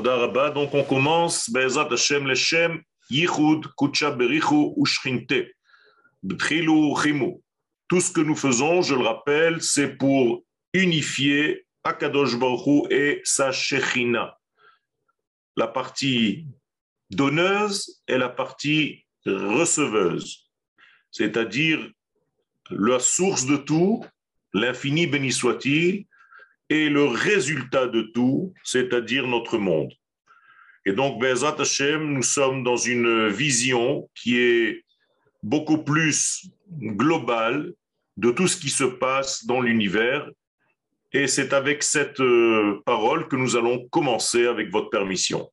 Donc on commence, Hashem Yichud, Btrilu, Chimu. Tout ce que nous faisons, je le rappelle, c'est pour unifier Akadosh Baruch et sa Shechina. La partie donneuse et la partie receveuse, c'est-à-dire la source de tout, l'infini béni soit-il, et le résultat de tout, c'est-à-dire notre monde. Et donc, Bezat Hashem, nous sommes dans une vision qui est beaucoup plus globale de tout ce qui se passe dans l'univers. Et c'est avec cette euh, parole que nous allons commencer avec votre permission.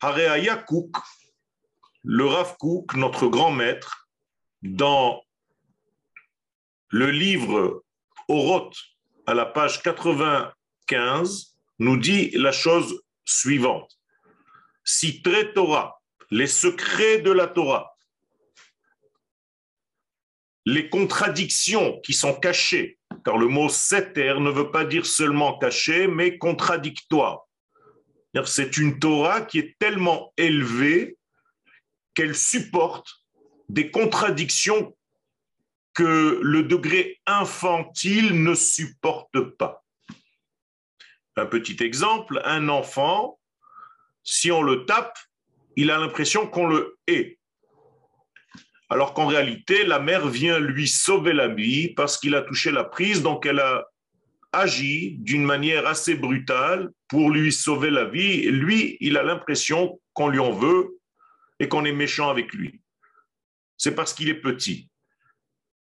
Hareaya Kouk, le Rav Kouk, notre grand maître, dans le livre Oroth, à la page 95, nous dit la chose suivante. Si très Torah, les secrets de la Torah, les contradictions qui sont cachées, car le mot seter ne veut pas dire seulement caché, mais contradictoire. C'est une Torah qui est tellement élevée qu'elle supporte des contradictions que le degré infantile ne supporte pas. Un petit exemple, un enfant, si on le tape, il a l'impression qu'on le hait. Alors qu'en réalité, la mère vient lui sauver la vie parce qu'il a touché la prise, donc elle a agi d'une manière assez brutale pour lui sauver la vie. Et lui, il a l'impression qu'on lui en veut et qu'on est méchant avec lui. C'est parce qu'il est petit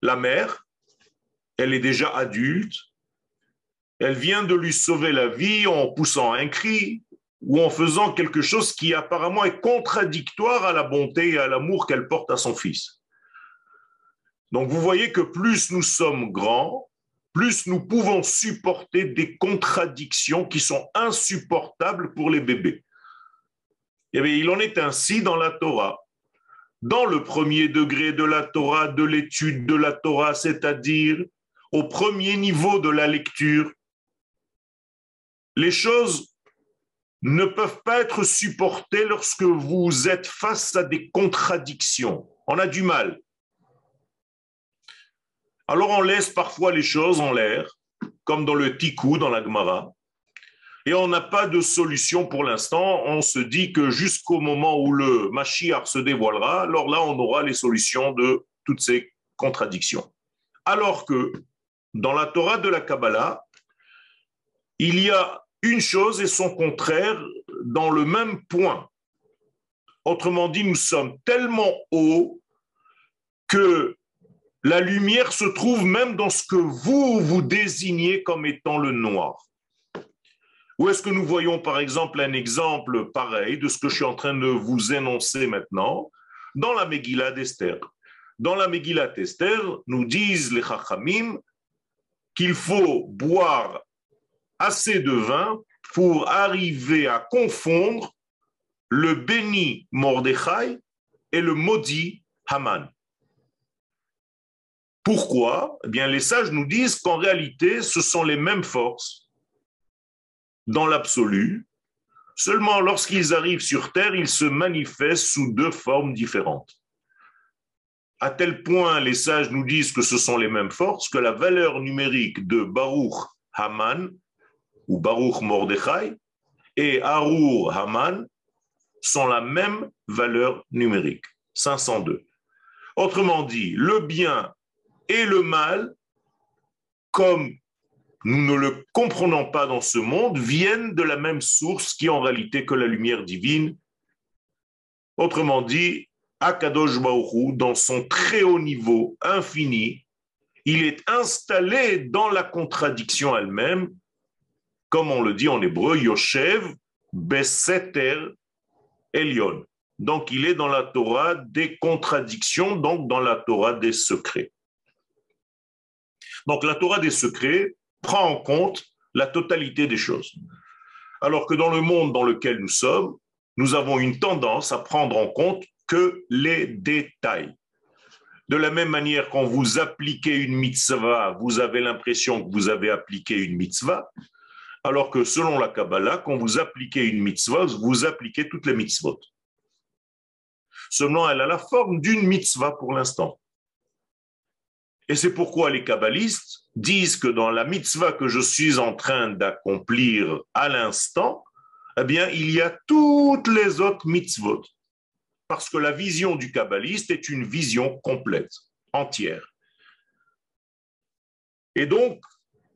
la mère, elle est déjà adulte, elle vient de lui sauver la vie en poussant un cri ou en faisant quelque chose qui apparemment est contradictoire à la bonté et à l'amour qu'elle porte à son fils. Donc vous voyez que plus nous sommes grands, plus nous pouvons supporter des contradictions qui sont insupportables pour les bébés. Et eh il en est ainsi dans la Torah dans le premier degré de la Torah, de l'étude de la Torah, c'est-à-dire au premier niveau de la lecture, les choses ne peuvent pas être supportées lorsque vous êtes face à des contradictions. On a du mal. Alors on laisse parfois les choses en l'air, comme dans le Tikou, dans la Gemara, et on n'a pas de solution pour l'instant. On se dit que jusqu'au moment où le Mashiach se dévoilera, alors là, on aura les solutions de toutes ces contradictions. Alors que dans la Torah de la Kabbalah, il y a une chose et son contraire dans le même point. Autrement dit, nous sommes tellement hauts que la lumière se trouve même dans ce que vous vous désignez comme étant le noir. Où est-ce que nous voyons par exemple un exemple pareil de ce que je suis en train de vous énoncer maintenant dans la Megillah d'Esther? Dans la Megillah d'Esther, nous disent les Chachamim qu'il faut boire assez de vin pour arriver à confondre le béni Mordechai et le maudit Haman. Pourquoi? Eh bien, les sages nous disent qu'en réalité, ce sont les mêmes forces dans l'absolu. Seulement lorsqu'ils arrivent sur Terre, ils se manifestent sous deux formes différentes. À tel point, les sages nous disent que ce sont les mêmes forces, que la valeur numérique de Baruch Haman ou Baruch Mordechai et Arur Haman sont la même valeur numérique, 502. Autrement dit, le bien et le mal, comme nous ne le comprenons pas dans ce monde, viennent de la même source qui est en réalité que la lumière divine. Autrement dit, Akadosh Baruch dans son très haut niveau infini, il est installé dans la contradiction elle-même, comme on le dit en hébreu, Yoshev Beseter Elion. Donc il est dans la Torah des contradictions, donc dans la Torah des secrets. Donc la Torah des secrets, prend en compte la totalité des choses. Alors que dans le monde dans lequel nous sommes, nous avons une tendance à prendre en compte que les détails. De la même manière, quand vous appliquez une mitzvah, vous avez l'impression que vous avez appliqué une mitzvah. alors que selon la Kabbalah, quand vous appliquez une mitzvah, vous appliquez toutes les mitzvot. Seulement, elle a la forme d'une mitzvah pour l'instant. Et c'est pourquoi les kabbalistes disent que dans la mitzvah que je suis en train d'accomplir à l'instant, eh bien, il y a toutes les autres mitzvot. Parce que la vision du kabbaliste est une vision complète, entière. Et donc,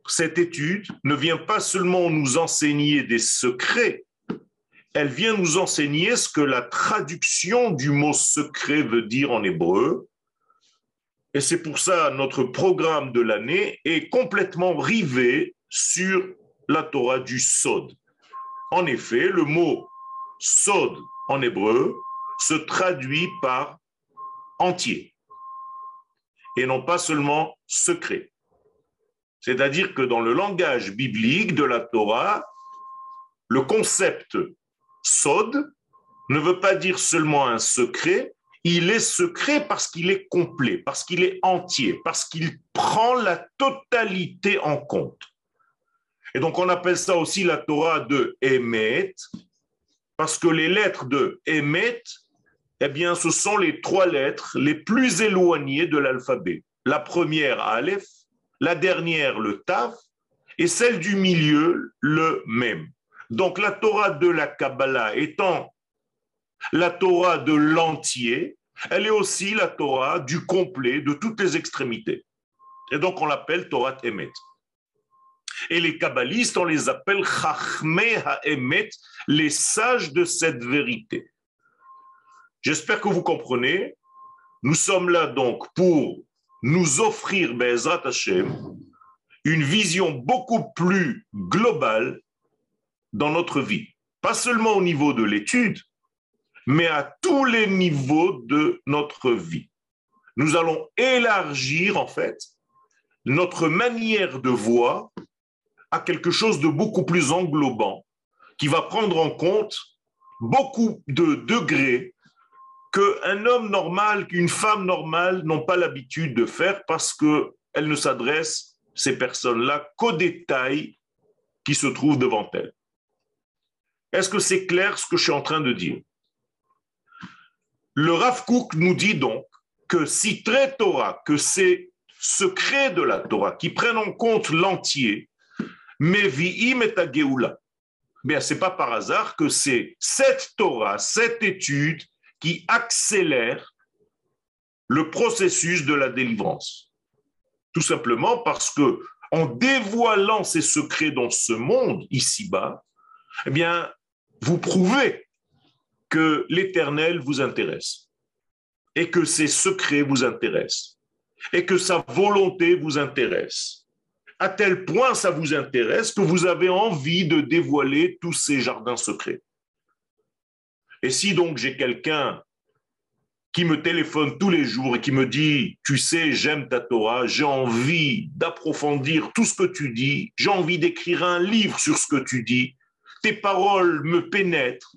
cette étude ne vient pas seulement nous enseigner des secrets, elle vient nous enseigner ce que la traduction du mot secret veut dire en hébreu. Et c'est pour ça notre programme de l'année est complètement rivé sur la Torah du Sod. En effet, le mot Sod en hébreu se traduit par entier et non pas seulement secret. C'est-à-dire que dans le langage biblique de la Torah, le concept sod ne veut pas dire seulement un secret, il est secret parce qu'il est complet, parce qu'il est entier, parce qu'il prend la totalité en compte. Et donc on appelle ça aussi la Torah de Emet, parce que les lettres de Emet, eh bien, ce sont les trois lettres les plus éloignées de l'alphabet. La première, Aleph, la dernière, le Taf, et celle du milieu, le même. Donc la Torah de la Kabbalah étant la Torah de l'entier, elle est aussi la Torah du complet, de toutes les extrémités. Et donc on l'appelle Torah Emet. Et les kabbalistes, on les appelle Chachmei HaEmet, les sages de cette vérité. J'espère que vous comprenez. Nous sommes là donc pour nous offrir, Bezrat Hashem, une vision beaucoup plus globale dans notre vie. Pas seulement au niveau de l'étude, mais à tous les niveaux de notre vie. Nous allons élargir, en fait, notre manière de voir à quelque chose de beaucoup plus englobant, qui va prendre en compte beaucoup de degrés qu'un homme normal, qu'une femme normale n'ont pas l'habitude de faire parce qu'elles ne s'adressent, ces personnes-là, qu'aux détails qui se trouvent devant elles. Est-ce que c'est clair ce que je suis en train de dire? Le Rav Kook nous dit donc que si très Torah, que ces secrets de la Torah qui prennent en compte l'entier, mais vi'im et bien c'est pas par hasard que c'est cette Torah, cette étude qui accélère le processus de la délivrance. Tout simplement parce que en dévoilant ces secrets dans ce monde ici-bas, eh bien, vous prouvez que l'Éternel vous intéresse et que ses secrets vous intéressent et que sa volonté vous intéresse. À tel point ça vous intéresse que vous avez envie de dévoiler tous ces jardins secrets. Et si donc j'ai quelqu'un qui me téléphone tous les jours et qui me dit, tu sais, j'aime ta Torah, j'ai envie d'approfondir tout ce que tu dis, j'ai envie d'écrire un livre sur ce que tu dis, tes paroles me pénètrent,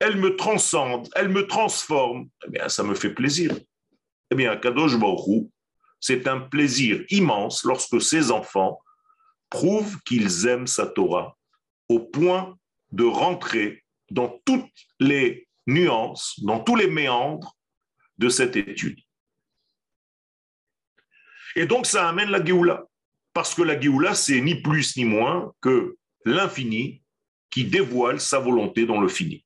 elles me transcendent, elles me transforment, eh bien, ça me fait plaisir. Eh bien, Kadosh Baruch c'est un plaisir immense lorsque ces enfants prouvent qu'ils aiment sa Torah au point de rentrer dans toutes les nuances, dans tous les méandres de cette étude. Et donc ça amène la Géoula, parce que la Géoula, c'est ni plus ni moins que l'infini qui dévoile sa volonté dans le fini.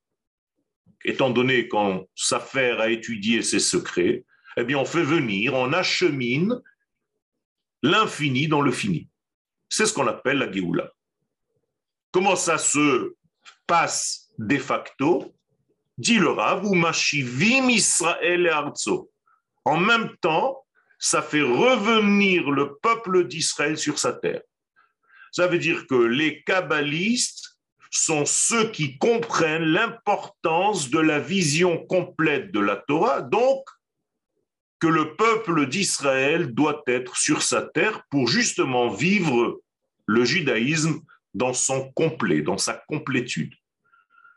Étant donné qu'on s'affaire à étudier ses secrets, eh bien on fait venir, on achemine l'infini dans le fini. C'est ce qu'on appelle la Géoula. Comment ça se passe de facto? Dit le Rav, ou machivim Israël et Arzo. En même temps, ça fait revenir le peuple d'Israël sur sa terre. Ça veut dire que les kabbalistes sont ceux qui comprennent l'importance de la vision complète de la Torah, donc que le peuple d'Israël doit être sur sa terre pour justement vivre le judaïsme dans son complet, dans sa complétude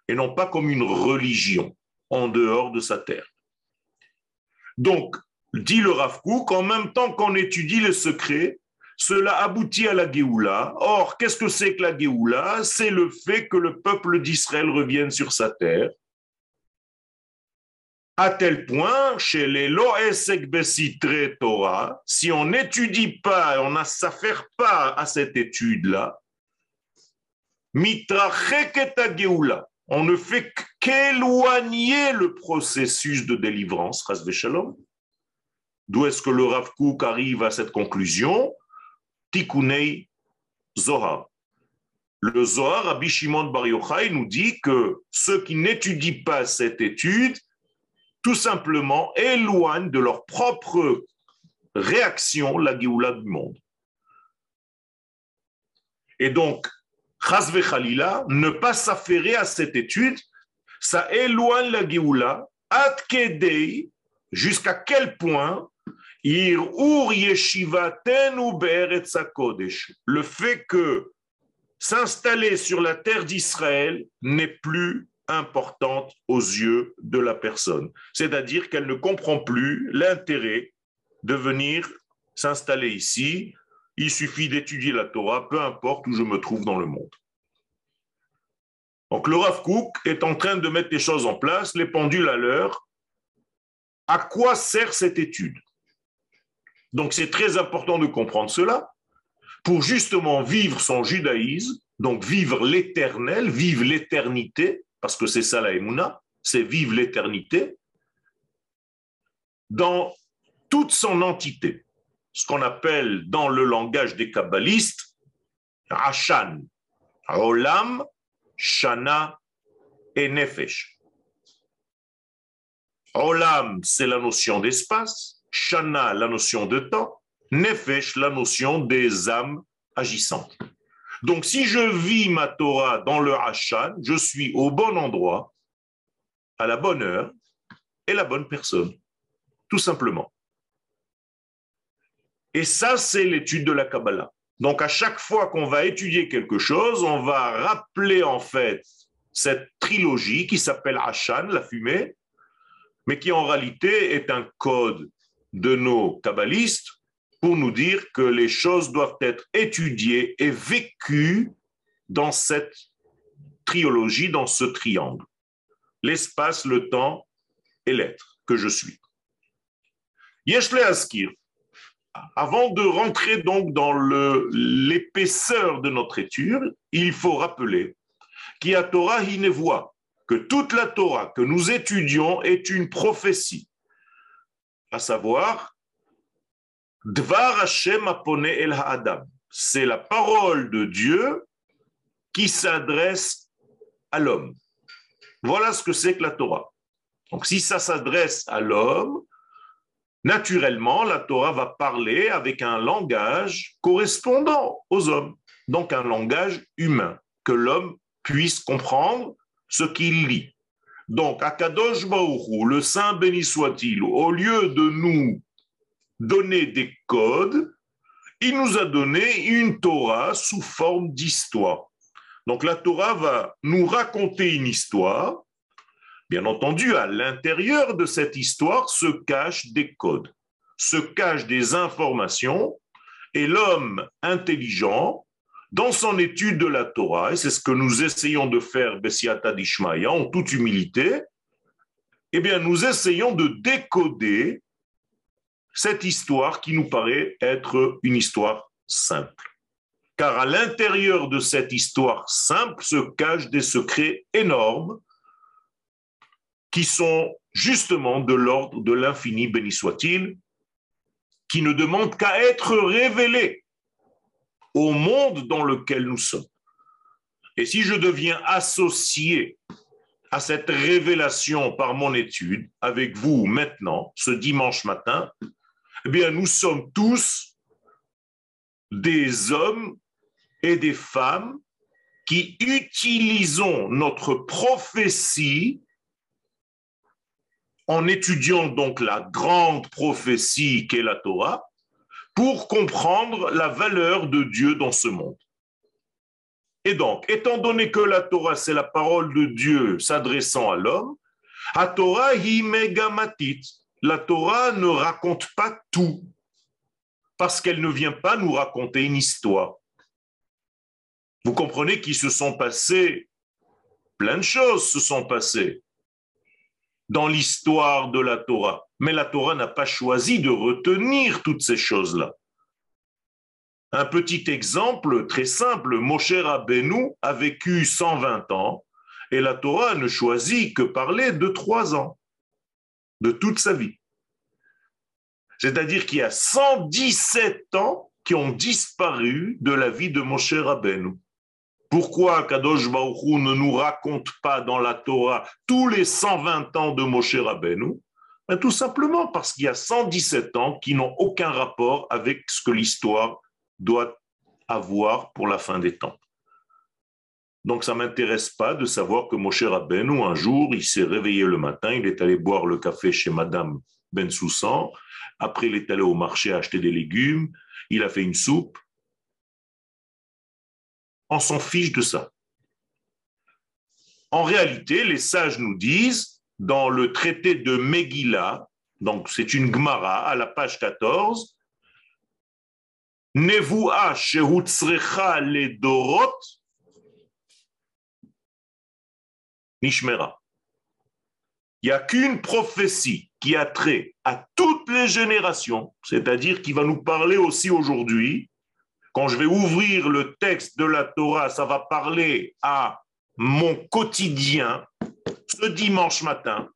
et non pas comme une religion en dehors de sa terre. Donc, dit le Rav Kook, en même temps qu'on étudie les secrets, cela aboutit à la Géoula. Or, qu'est-ce que c'est que la Géoula? C'est le fait que le peuple d'Israël revienne sur sa terre. À tel point, chez les Loesek Torah, si on n'étudie pas, on ne s'affaire pas à cette étude-là, Géoula, on ne fait qu'éloigner le processus de délivrance, D'où est-ce que le Rav Kook arrive à cette conclusion? Tikunei Zohar. Le Zohar, Rabbi Shimon Bar Yochai, nous dit que ceux qui n'étudient pas cette étude, tout simplement éloignent de leur propre réaction la Géoula du monde. Et donc, Chazve Khalila, ne pas s'affairer à cette étude, ça éloigne la Géoula, jusqu'à quel point le fait que s'installer sur la terre d'Israël n'est plus importante aux yeux de la personne. C'est-à-dire qu'elle ne comprend plus l'intérêt de venir s'installer ici. Il suffit d'étudier la Torah, peu importe où je me trouve dans le monde. Donc le Rav Kook est en train de mettre les choses en place, les pendules à l'heure. À quoi sert cette étude? Donc c'est très important de comprendre cela pour justement vivre son judaïsme, donc vivre l'éternel, vivre l'éternité, parce que c'est ça la Emouna, c'est vivre l'éternité dans toute son entité, ce qu'on appelle dans le langage des kabbalistes Ashan, Olam, Shana et Nefesh. Olam, c'est la notion d'espace. Shana, la notion de temps, Nefesh, la notion des âmes agissantes. Donc, si je vis ma Torah dans le Hashan, je suis au bon endroit, à la bonne heure et la bonne personne, tout simplement. Et ça, c'est l'étude de la Kabbalah. Donc, à chaque fois qu'on va étudier quelque chose, on va rappeler en fait cette trilogie qui s'appelle Hashan, la fumée, mais qui en réalité est un code de nos kabbalistes pour nous dire que les choses doivent être étudiées et vécues dans cette triologie, dans ce triangle. L'espace, le temps et l'être que je suis. Yeshle Askir, avant de rentrer donc dans l'épaisseur de notre étude, il faut rappeler qu'il y a Torah Hinevoa, que toute la Torah que nous étudions est une prophétie à savoir Dvar Hashem apone el Ha'adam. C'est la parole de Dieu qui s'adresse à l'homme. Voilà ce que c'est que la Torah. Donc si ça s'adresse à l'homme, naturellement, la Torah va parler avec un langage correspondant aux hommes, donc un langage humain, que l'homme puisse comprendre ce qu'il lit. Donc, Akadosh Baoru, le Saint béni soit-il, au lieu de nous donner des codes, il nous a donné une Torah sous forme d'histoire. Donc la Torah va nous raconter une histoire. Bien entendu, à l'intérieur de cette histoire se cachent des codes, se cachent des informations, et l'homme intelligent dans son étude de la Torah, et c'est ce que nous essayons de faire, Bessiata Dishmaya, en toute humilité, eh bien, nous essayons de décoder cette histoire qui nous paraît être une histoire simple. Car à l'intérieur de cette histoire simple se cachent des secrets énormes qui sont justement de l'ordre de l'infini, béni soit-il, qui ne demandent qu'à être révélés au monde dans lequel nous sommes. Et si je deviens associé à cette révélation par mon étude avec vous maintenant, ce dimanche matin, eh bien, nous sommes tous des hommes et des femmes qui utilisons notre prophétie en étudiant donc la grande prophétie qu'est la Torah, pour comprendre la valeur de Dieu dans ce monde. Et donc, étant donné que la Torah, c'est la parole de Dieu s'adressant à l'homme, la Torah. La Torah ne raconte pas tout. Parce qu'elle ne vient pas nous raconter une histoire. Vous comprenez qu'il se sont passées, plein de choses se sont passées dans l'histoire de la Torah. Mais la Torah n'a pas choisi de retenir toutes ces choses-là. Un petit exemple très simple, Moshe Rabbeinu a vécu 120 ans et la Torah ne choisit que parler de trois ans, de toute sa vie. C'est-à-dire qu'il y a 117 ans qui ont disparu de la vie de Moshe Rabbeinu. Pourquoi Kadosh Baruch ne nous raconte pas dans la Torah tous les 120 ans de Moshe Rabbeinu? Ben, Tout simplement parce qu'il y a 117 ans qui n'ont aucun rapport avec ce que l'histoire doit avoir pour la fin des temps. Donc ça ne m'intéresse pas de savoir que Moshe Rabbeinu, un jour, il s'est réveillé le matin, il est allé boire le café chez Madame Ben Soussan, après il est allé au marché acheter des légumes, il a fait une soupe. On s'en fiche de ça. En réalité, les sages nous disent, dans le traité de Megillah, donc c'est une Gemara à la page 14, Nevuah shehutzrecha le dorot nishmera. Il n'y a qu'une prophétie qui a trait à toutes les générations, c'est-à-dire qui va nous parler aussi aujourd'hui. Quand je vais ouvrir le texte de la Torah, ça va parler à mon quotidien ce dimanche matin,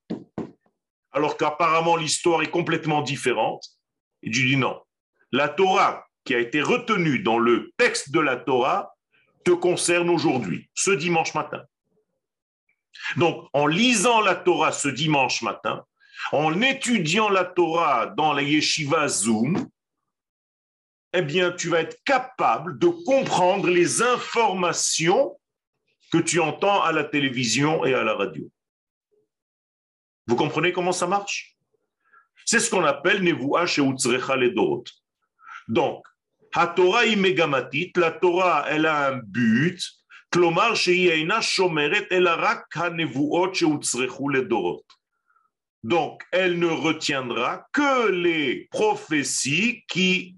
alors qu'apparemment l'histoire est complètement différente. Et je dis non. La Torah qui a été retenu dans le texte de la Torah te concerne aujourd'hui, ce dimanche matin. Donc, en lisant la Torah ce dimanche matin, en étudiant la Torah dans la yeshiva Zoom, eh bien, tu vas être capable de comprendre les informations que tu entends à la télévision et à la radio. Vous comprenez comment ça marche C'est ce qu'on appelle Nevuah Sheutzrecha Ledorot. Donc, Torah imegamatit, la Torah, elle a un but, כלומר שהיא אינה שומרת אלא רק הנבואות שהוצרכו לדורות. Donc, elle ne retiendra que les prophéties qui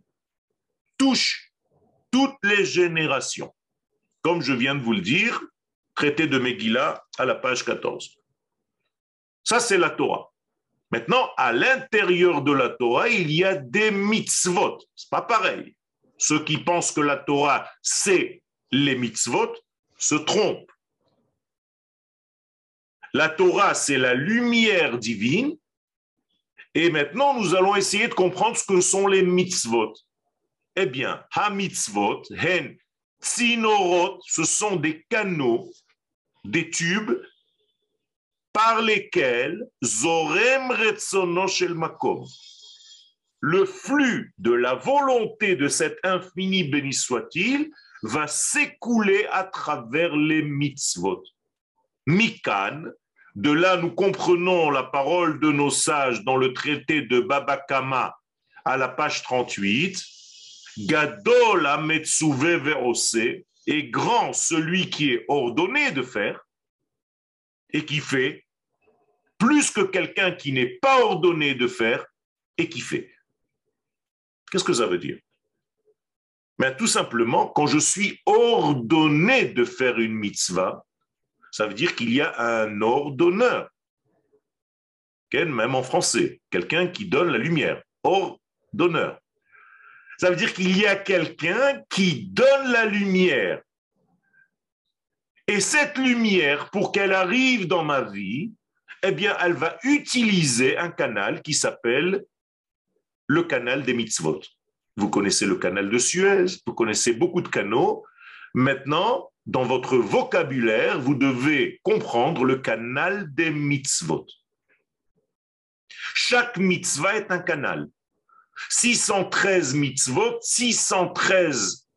touchent toutes les générations. Comme je viens de vous le dire, traité de Megillah à la page 14. Ça, c'est la Torah. Maintenant, à l'intérieur de la Torah, il y a des mitzvot. C'est pas pareil. Ceux qui pensent que la Torah, c'est les mitzvot, se trompent. La Torah, c'est la lumière divine. Et maintenant, nous allons essayer de comprendre ce que sont les mitzvot. Eh bien, ha-mitzvot, hen, tsinorot, ce sont des canaux, des tubes par lesquels zorem retzono shel makom, le flux de la volonté de cet infini béni soit-il va s'écouler à travers les mitzvot. Mikan, de là nous comprenons la parole de nos sages dans le traité de Babakama à la page 38. Gadol ametsuve veose est grand celui qui est ordonné de faire et qui fait plus que quelqu'un qui n'est pas ordonné de faire et qui fait. Qu'est-ce que ça veut dire? Mais Tout simplement, quand je suis ordonné de faire une mitzvah, ça veut dire qu'il y a un ordonneur. Même en français, quelqu'un qui donne la lumière. Ordonneur. Ça veut dire qu'il y a quelqu'un qui donne la lumière. Et cette lumière, pour qu'elle arrive dans ma vie, eh bien, elle va utiliser un canal qui s'appelle le canal des mitzvot. Vous connaissez le canal de Suez, vous connaissez beaucoup de canaux. Maintenant, dans votre vocabulaire, vous devez comprendre le canal des mitzvot. Chaque mitzvah est un canal. 613 mitzvot, 613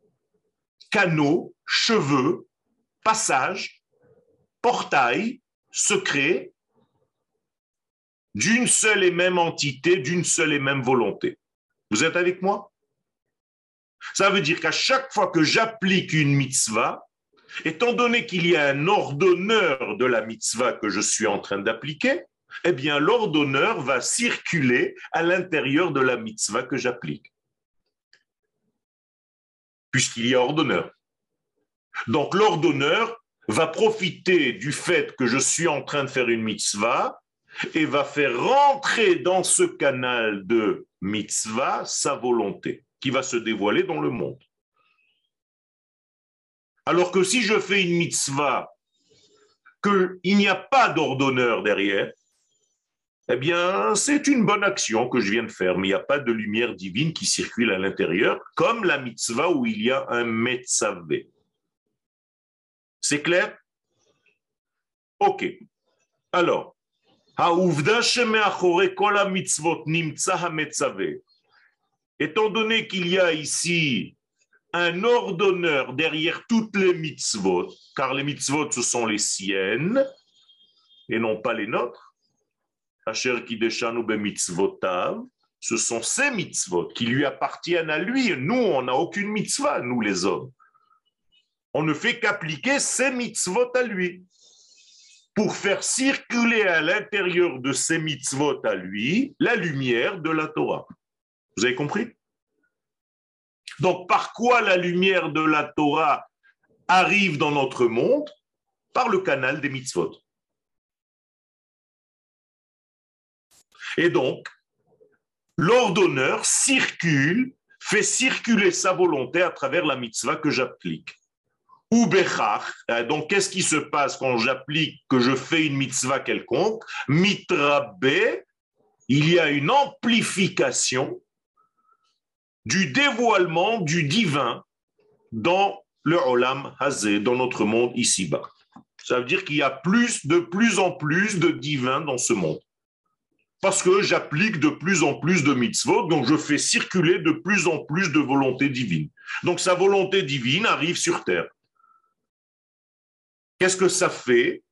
canaux, cheveux, passages, portails, secrets d'une seule et même entité, d'une seule et même volonté. Vous êtes avec moi? Ça veut dire qu'à chaque fois que j'applique une mitzvah, étant donné qu'il y a un ordonneur de la mitzvah que je suis en train d'appliquer, eh bien l'ordonneur va circuler à l'intérieur de la mitzvah que j'applique. puisqu'il y a ordonneur. Donc l'ordonneur va profiter du fait que je suis en train de faire une mitzvah et va faire rentrer dans ce canal de mitzvah sa volonté qui va se dévoiler dans le monde. Alors que si je fais une mitzvah, qu'il n'y a pas d'ordonneur derrière, eh bien, c'est une bonne action que je viens de faire, mais il n'y a pas de lumière divine qui circule à l'intérieur, comme la mitzvah où il y a un metzavé. C'est clair? Ok. Alors, étant donné qu'il y a ici un ordonneur derrière toutes les mitzvot, car les mitzvot, ce sont les siennes et non pas les nôtres. Ce sont ces mitzvot qui lui appartiennent à lui. Nous, on n'a aucune mitzvah, nous les hommes. On ne fait qu'appliquer ces mitzvot à lui pour faire circuler à l'intérieur de ces mitzvot à lui la lumière de la Torah. Vous avez compris? Donc, par quoi la lumière de la Torah arrive dans notre monde? Par le canal des mitzvot. Et donc, l'ordonneur circule, fait circuler sa volonté à travers la mitzvah que j'applique. Ou euh, donc qu'est-ce qui se passe quand j'applique, que je fais une mitzvah quelconque? Mitrabe, il y a une amplification du dévoilement du divin dans le Olam Hazé, dans notre monde ici-bas. Ça veut dire qu'il y a plus, de plus en plus de divin dans ce monde. Parce que j'applique de plus en plus de mitzvot, donc je fais circuler de plus en plus de volonté divine. Donc sa volonté divine arrive sur terre. Qu'est-ce que ça fait?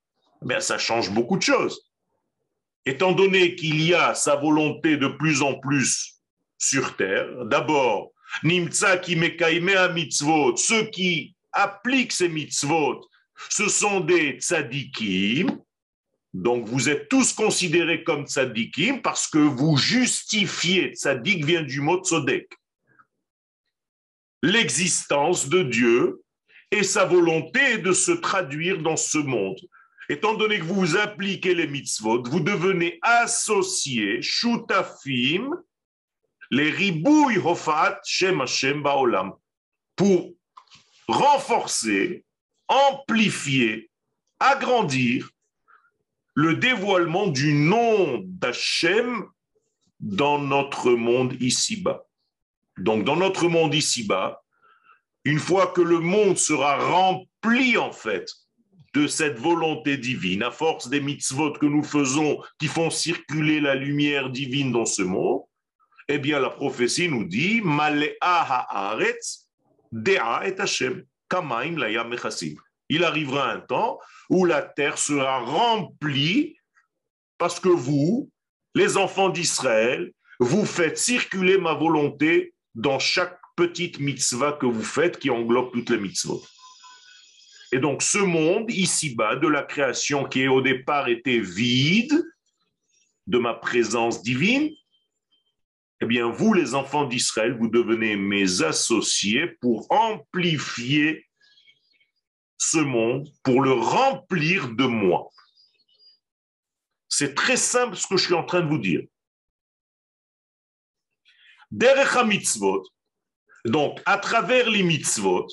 Ben, Ça change beaucoup de choses. Étant donné qu'il y a sa volonté de plus en plus sur terre. D'abord, ceux qui appliquent ces mitzvot, ce sont des tzadikim. Donc vous êtes tous considérés comme tzadikim parce que vous justifiez, tzadik vient du mot tzodek, l'existence de Dieu et sa volonté de se traduire dans ce monde. Étant donné que vous appliquez les mitzvot, vous devenez associés, shutafim, les ribouilles hofat shem Hashem baolam, pour renforcer, amplifier, agrandir le dévoilement du nom d'Hachem dans notre monde ici-bas. Donc, dans notre monde ici-bas, une fois que le monde sera rempli, en fait, de cette volonté divine, à force des mitzvot que nous faisons qui font circuler la lumière divine dans ce monde, eh bien, la prophétie nous dit. Il arrivera un temps où la terre sera remplie parce que vous, les enfants d'Israël, vous faites circuler ma volonté dans chaque petite mitzvah que vous faites qui englobe toutes les mitzvot. Et donc ce monde ici-bas de la création qui au départ était vide de ma présence divine, eh bien, vous, les enfants d'Israël, vous devenez mes associés pour amplifier ce monde, pour le remplir de moi. C'est très simple ce que je suis en train de vous dire. Derech mitzvot, donc à travers les mitzvot,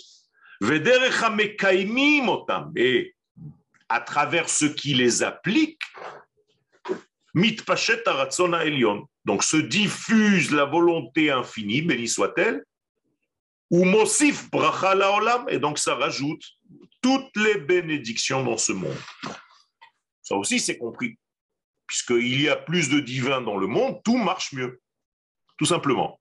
et à travers ceux qui les appliquent, mitpashet aratzona elion, donc se diffuse la volonté infinie, béni soit-elle, ou mosif bracha laolam, et donc ça rajoute toutes les bénédictions dans ce monde. Ça aussi, c'est compris. Puisqu'il y a plus de divin dans le monde, tout marche mieux. Tout simplement.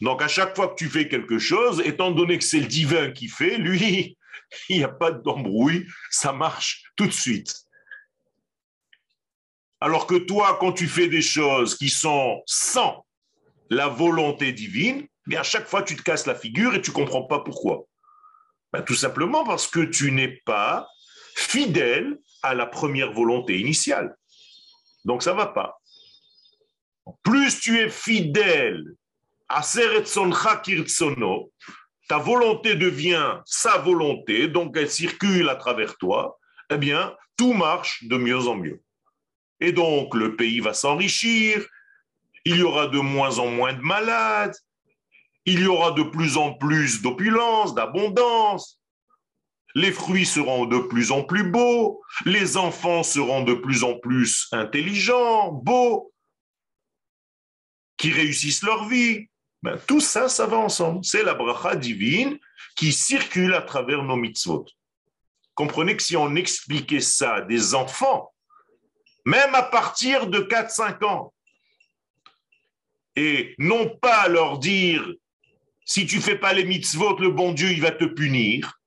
Donc, à chaque fois que tu fais quelque chose, étant donné que c'est le divin qui fait, lui, il n'y a pas d'embrouille, ça marche tout de suite. Alors que toi, quand tu fais des choses qui sont sans la volonté divine, mais à chaque fois, tu te casses la figure et tu comprends pas pourquoi. Ben, tout simplement parce que tu n'es pas fidèle à la première volonté initiale. Donc ça va pas. Plus tu es fidèle ta volonté devient sa volonté, donc elle circule à travers toi, eh bien, tout marche de mieux en mieux. Et donc, le pays va s'enrichir, il y aura de moins en moins de malades, il y aura de plus en plus d'opulence, d'abondance, les fruits seront de plus en plus beaux, les enfants seront de plus en plus intelligents, beaux, qui réussissent leur vie. Ben, tout ça, ça va ensemble. C'est la bracha divine qui circule à travers nos mitzvot. Comprenez que si on expliquait ça à des enfants, même à partir de 4-5 ans, et non pas leur dire si tu fais pas les mitzvot, le bon Dieu, il va te punir,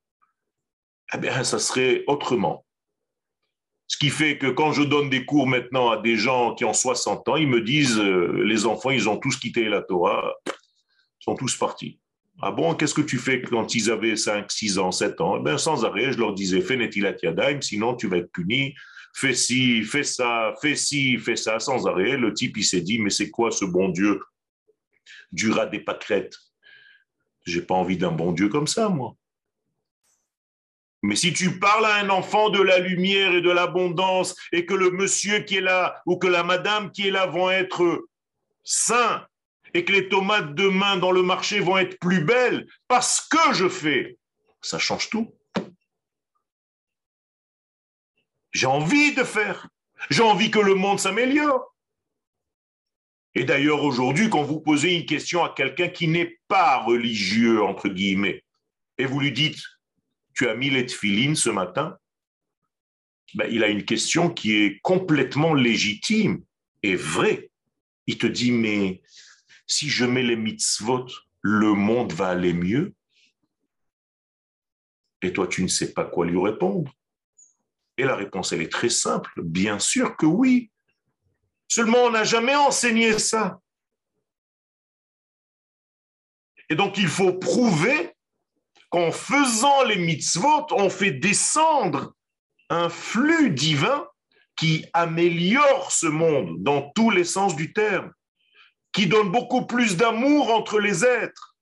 eh bien, ça serait autrement. Ce qui fait que quand je donne des cours maintenant à des gens qui ont 60 ans, ils me disent, euh, les enfants, ils ont tous quitté la Torah, sont tous partis. Ah bon, qu'est-ce que tu fais quand ils avaient 5, 6 ans, 7 ans? Eh bien, sans arrêt, je leur disais, fais Netilat Yadaim, sinon tu vas être puni, fais ci, fais ça, fais ci, fais ça, sans arrêt. Le type, il s'est dit, mais c'est quoi ce bon Dieu du rat des pâquerettes? J'ai pas envie d'un bon Dieu comme ça, moi. Mais si tu parles à un enfant de la lumière et de l'abondance et que le monsieur qui est là ou que la madame qui est là vont être sains et que les tomates demain dans le marché vont être plus belles parce que je fais, ça change tout. J'ai envie de faire. J'ai envie que le monde s'améliore. Et d'ailleurs, aujourd'hui, quand vous posez une question à quelqu'un qui n'est pas religieux, entre guillemets, et vous lui dites, tu as mis les tefilines ce matin, ben, il a une question qui est complètement légitime et vraie. Il te dit, mais si je mets les mitzvot, le monde va aller mieux Et toi, tu ne sais pas quoi lui répondre. Et la réponse, elle est très simple. Bien sûr que oui. Seulement, on n'a jamais enseigné ça. Et donc, il faut prouver qu'en faisant les mitzvot, on fait descendre un flux divin qui améliore ce monde dans tous les sens du terme, qui donne beaucoup plus d'amour entre les êtres,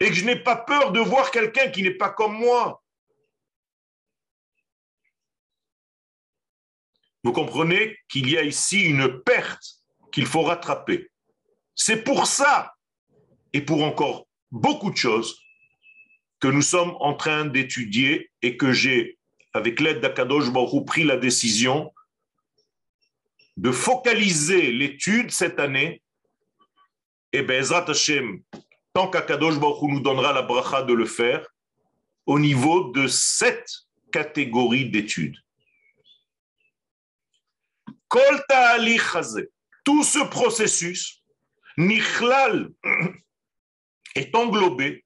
et que je n'ai pas peur de voir quelqu'un qui n'est pas comme moi. Vous comprenez qu'il y a ici une perte qu'il faut rattraper. C'est pour ça, et pour encore beaucoup de choses, que nous sommes en train d'étudier et que j'ai, avec l'aide d'Akadosh Baruch pris la décision de focaliser l'étude cette année. Et Bezrat Hashem, tant qu'Akadosh Baruch nous donnera la bracha de le faire, au niveau de cette catégorie d'études. Tout ce processus, Nichlal, est englobé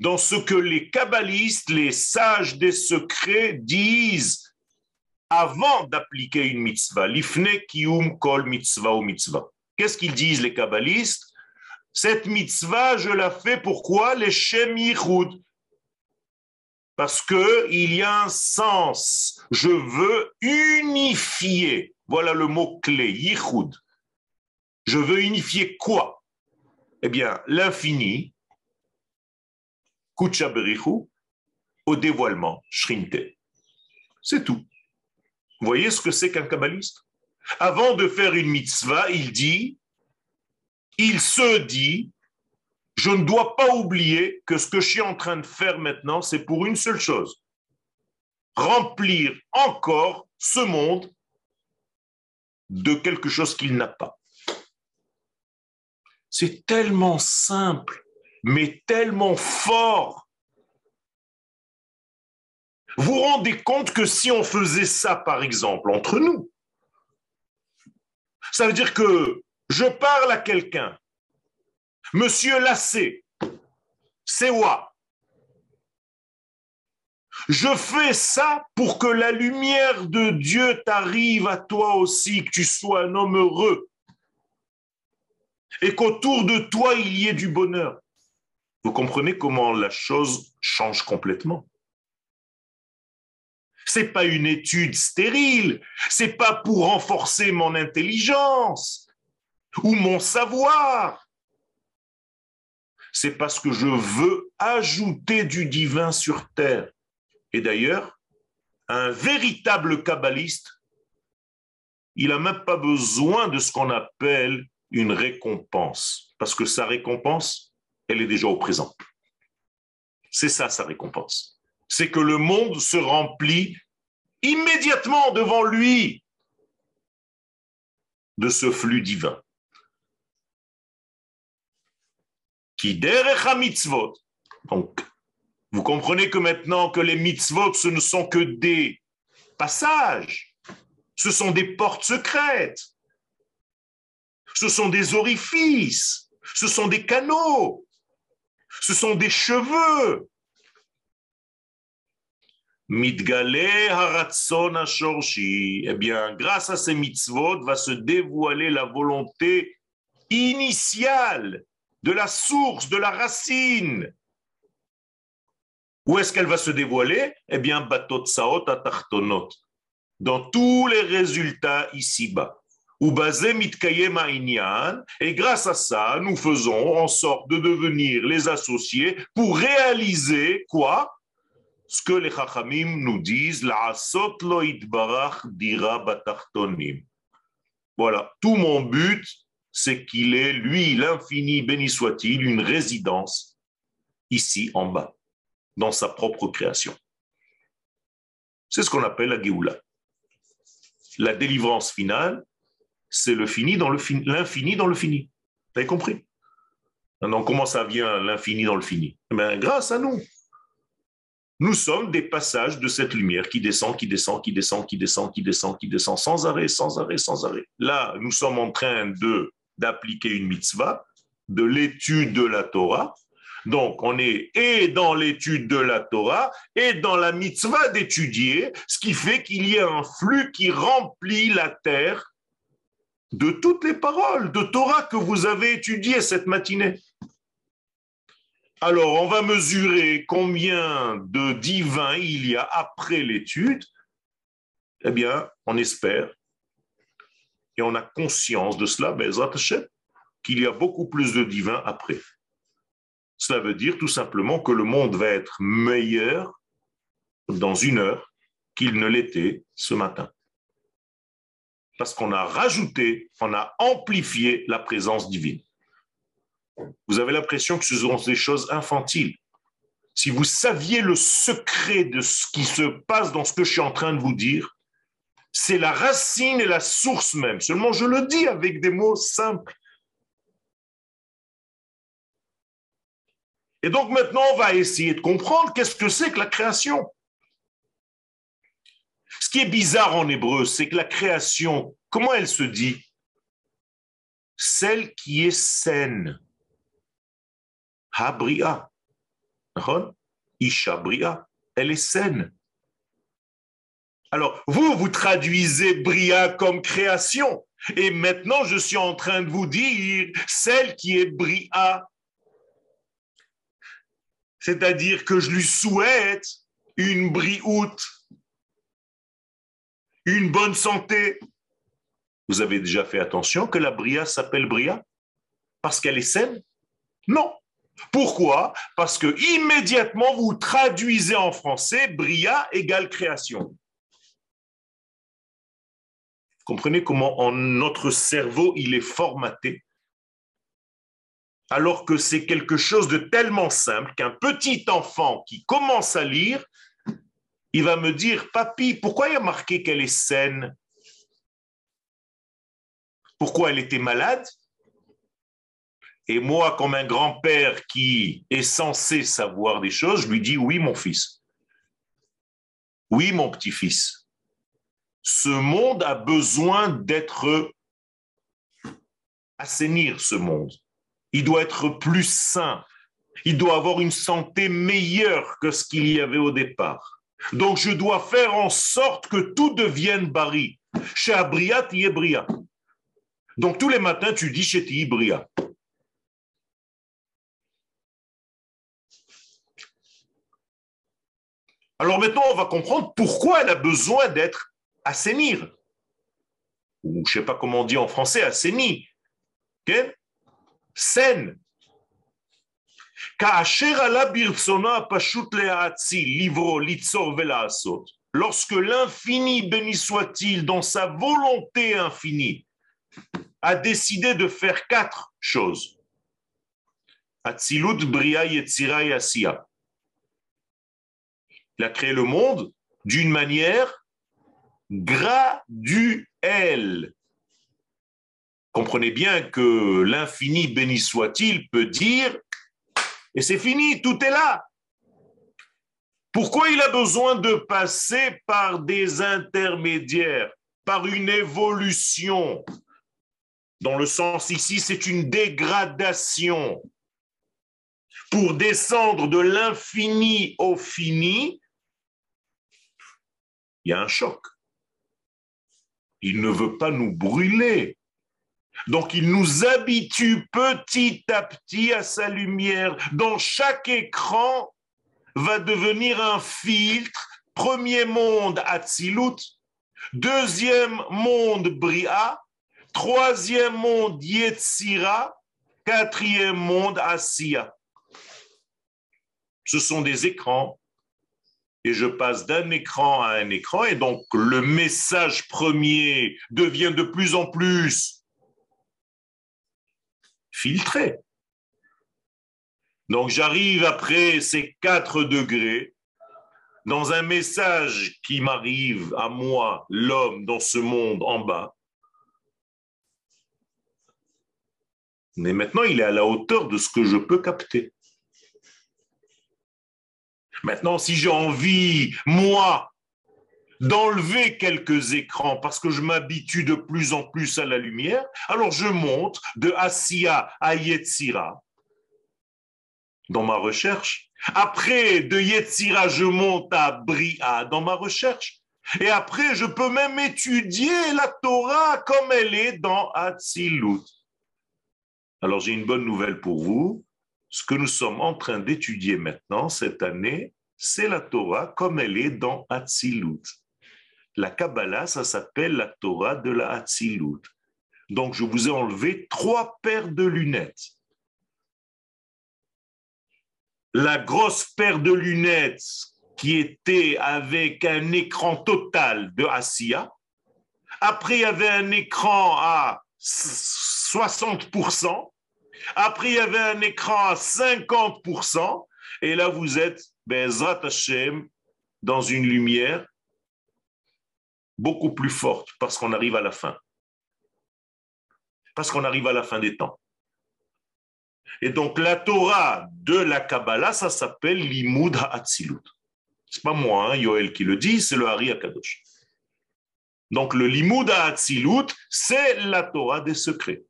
dans ce que les kabbalistes, les sages des secrets disent avant d'appliquer une mitzvah. L'ifne kium kol mitzvah ou mitzvah. Qu'est-ce qu'ils disent les kabbalistes? Cette mitzvah, je la fais pourquoi? Les shem. Parce que il y a un sens. Je veux unifier. Voilà le mot clé, yichud. Je veux unifier quoi? Eh bien, l'infini, Kuchaberichu, au dévoilement, Shrinte. C'est tout. Vous voyez ce que c'est qu'un kabbaliste? Avant de faire une mitzvah, il dit, il se dit, je ne dois pas oublier que ce que je suis en train de faire maintenant, c'est pour une seule chose. Remplir encore ce monde de quelque chose qu'il n'a pas. C'est tellement simple, mais tellement fort. Vous vous rendez compte que si on faisait ça, par exemple, entre nous, ça veut dire que je parle à quelqu'un, Monsieur Lassé, c'est moi. Je fais ça pour que la lumière de Dieu t'arrive à toi aussi, que tu sois un homme heureux et qu'autour de toi, il y ait du bonheur. Vous comprenez comment la chose change complètement. C'est pas une étude stérile, c'est pas pour renforcer mon intelligence ou mon savoir. c'est parce que je veux ajouter du divin sur terre. Et d'ailleurs, un véritable kabbaliste, il n'a même pas besoin de ce qu'on appelle une récompense, parce que sa récompense, elle est déjà au présent. C'est ça sa récompense. C'est que le monde se remplit immédiatement devant lui de ce flux divin. Qui mitzvot. Donc, vous comprenez que maintenant que les mitzvot, ce ne sont que des passages, ce sont des portes secrètes, ce sont des orifices, ce sont des canaux, ce sont des cheveux. Eh bien, grâce à ces mitzvot, va se dévoiler la volonté initiale de la source, de la racine. Où est-ce qu'elle va se dévoiler? Eh bien, batot saot atartonot. Dans tous les résultats ici-bas. Ou basé mitkayem et grâce à ça, nous faisons en sorte de devenir les associés pour réaliser quoi? Ce que les chachamim nous disent, la lo dira batartonim. Voilà, tout mon but, c'est qu'il est, lui, l'infini, béni soit-il, une résidence ici en bas, dans sa propre création. C'est ce qu'on appelle la Géoula. La délivrance finale, c'est le fini dans le fini, l'infini dans le fini. Vous avez compris? Maintenant, comment ça vient l'infini dans le fini? Eh Grâce à nous. Nous sommes des passages de cette lumière qui descend, qui descend, qui descend, qui descend, qui descend, qui descend, sans arrêt, sans arrêt, sans arrêt. Là, nous sommes en train d'appliquer une mitzvah, de l'étude de la Torah. Donc, on est et dans l'étude de la Torah et dans la mitzvah d'étudier, ce qui fait qu'il y a un flux qui remplit la terre de toutes les paroles de Torah que vous avez étudiées cette matinée. Alors, on va mesurer combien de divins il y a après l'étude. Eh bien, on espère et on a conscience de cela, qu'il y a beaucoup plus de divins après. Cela veut dire tout simplement que le monde va être meilleur dans une heure qu'il ne l'était ce matin parce qu'on a rajouté, on a amplifié la présence divine. Vous avez l'impression que ce sont des choses infantiles. Si vous saviez le secret de ce qui se passe dans ce que je suis en train de vous dire, c'est la racine et la source même. Seulement, je le dis avec des mots simples. Et donc maintenant, on va essayer de comprendre qu'est-ce que c'est que la création. Ce qui est bizarre en hébreu, c'est que la création, comment elle se dit? Celle qui est saine. Isha Bria. Elle est saine. Alors, vous, vous traduisez Bria comme création. Et maintenant, je suis en train de vous dire celle qui est Bria. C'est-à-dire que je lui souhaite une brioute une bonne santé. Vous avez déjà fait attention que la bria s'appelle bria? Parce qu'elle est saine? Non. Pourquoi? Parce que immédiatement vous traduisez en français bria égale création. Vous comprenez comment en notre cerveau il est formaté? Alors que c'est quelque chose de tellement simple qu'un petit enfant qui commence à lire il va me dire, papy, pourquoi il y a marqué qu'elle est saine? Pourquoi elle était malade? Et moi, comme un grand-père qui est censé savoir des choses, je lui dis, oui, mon fils. Oui, mon petit-fils. Ce monde a besoin d'être assainir ce monde. Il doit être plus sain. Il doit avoir une santé meilleure que ce qu'il y avait au départ. Donc je dois faire en sorte que tout devienne Bari. Chez Abria, tu Bria. Donc tous les matins, tu dis chez Bria. Alors maintenant, on va comprendre pourquoi elle a besoin d'être assainir. Ou je ne sais pas comment on dit en français, assainie. Saine. Lorsque l'infini, béni soit-il, dans sa volonté infinie, a décidé de faire quatre choses. Il a créé le monde d'une manière graduelle. Comprenez bien que l'infini, béni soit-il, peut dire, et c'est fini, tout est là. Pourquoi il a besoin de passer par des intermédiaires, par une évolution? Dans le sens ici, c'est une dégradation. Pour descendre de l'infini au fini, il y a un choc. Il ne veut pas nous brûler. Donc il nous habitue petit à petit à sa lumière. Dans chaque écran va devenir un filtre. Premier monde Atzilut, deuxième monde Bria, troisième monde Yetzira, quatrième monde Asiya. Ce sont des écrans et je passe d'un écran à un écran et donc le message premier devient de plus en plus filtré. Donc j'arrive après ces 4 degrés dans un message qui m'arrive à moi, l'homme, dans ce monde en bas. Mais maintenant, il est à la hauteur de ce que je peux capter. Maintenant, si j'ai envie, moi, d'enlever quelques écrans parce que je m'habitue de plus en plus à la lumière, alors je monte de Asiya à Yetzira dans ma recherche. Après, de Yetzira, je monte à Bria dans ma recherche. Et après, je peux même étudier la Torah comme elle est dans Atzilut. Alors, j'ai une bonne nouvelle pour vous. Ce que nous sommes en train d'étudier maintenant, cette année, c'est la Torah comme elle est dans Atzilut. La Kabbalah, ça s'appelle la Torah de la Hatzilut. Donc, je vous ai enlevé trois paires de lunettes. La grosse paire de lunettes qui était avec un écran total de Asiya. Après, il y avait un écran à 60%. Après, il y avait un écran à 50%. Et là, vous êtes, Bezrat dans une lumière beaucoup plus forte parce qu'on arrive à la fin. Parce qu'on arrive à la fin des temps. Et donc la Torah de la Kabbalah, ça s'appelle l'Imoud HaAtzilut. C'est pas moi, hein, Yoel, qui le dit, c'est le Hari Akadosh. Donc le Limoud HaAtzilut, c'est la Torah des secrets.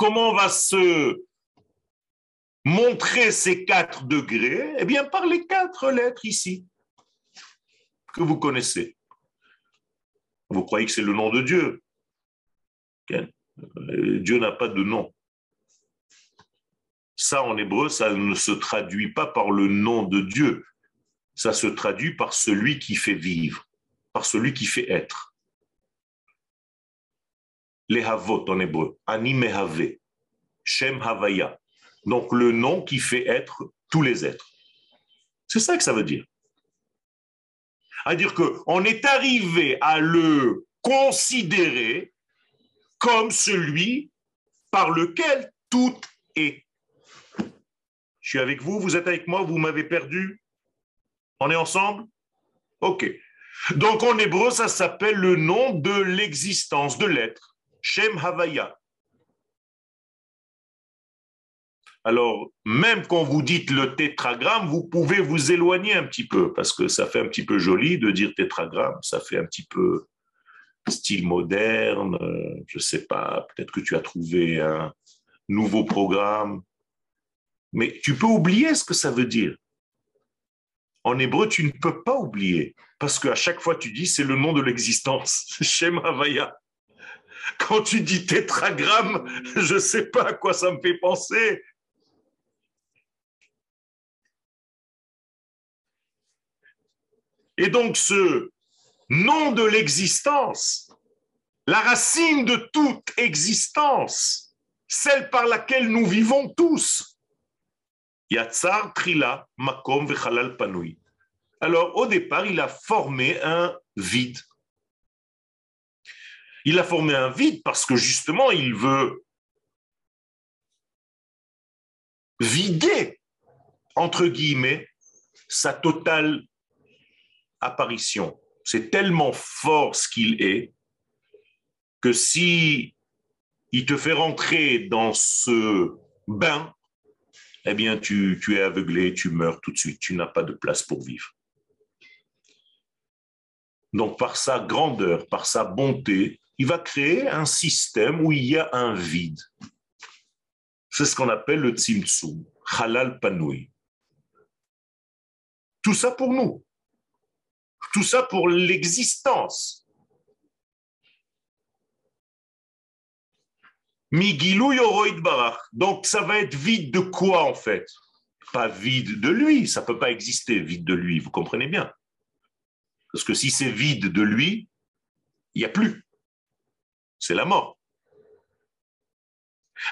Comment va se montrer ces quatre degrés? Eh bien, par les quatre lettres ici que vous connaissez. Vous croyez que c'est le nom de Dieu euh, Dieu n'a pas de nom. Ça, en hébreu, ça ne se traduit pas par le nom de Dieu. Ça se traduit par celui qui fait vivre, par celui qui fait être. Les havot en hébreu, ani mehave, shem havaya. Donc le nom qui fait être tous les êtres. C'est ça que ça veut dire. C'est-à-dire qu'on est arrivé à le considérer comme celui par lequel tout est. Je suis avec vous, vous êtes avec moi, vous m'avez perdu On est ensemble? Ok. Donc en hébreu, ça s'appelle le nom de l'existence, de l'être. Shem Havaya. Alors, même quand vous dites le tétragramme, vous pouvez vous éloigner un petit peu, parce que ça fait un petit peu joli de dire tétragramme, ça fait un petit peu style moderne, je ne sais pas, peut-être que tu as trouvé un nouveau programme, mais tu peux oublier ce que ça veut dire. En hébreu, tu ne peux pas oublier, parce qu'à chaque fois tu dis c'est le nom de l'existence, Shema Vaya. Quand tu dis tétragramme, je ne sais pas à quoi ça me fait penser. Et donc ce nom de l'existence, la racine de toute existence, celle par laquelle nous vivons tous. Yatsar Trila Makom Vechalal Panui. Alors, au départ, il a formé un vide. Il a formé un vide parce que justement, il veut vider, entre guillemets, sa totale apparition. C'est tellement fort ce qu'il est que si il te fait rentrer dans ce bain, eh bien, tu, tu es aveuglé, tu meurs tout de suite, tu n'as pas de place pour vivre. Donc, par sa grandeur, par sa bonté, il va créer un système où il y a un vide. C'est ce qu'on appelle le tzimtzum, halal panoui. Tout ça pour nous. Tout ça pour l'existence. Donc ça va être vide de quoi en fait? Pas vide de lui, ça ne peut pas exister vide de lui, vous comprenez bien? Parce que si c'est vide de lui, il n'y a plus. C'est la mort.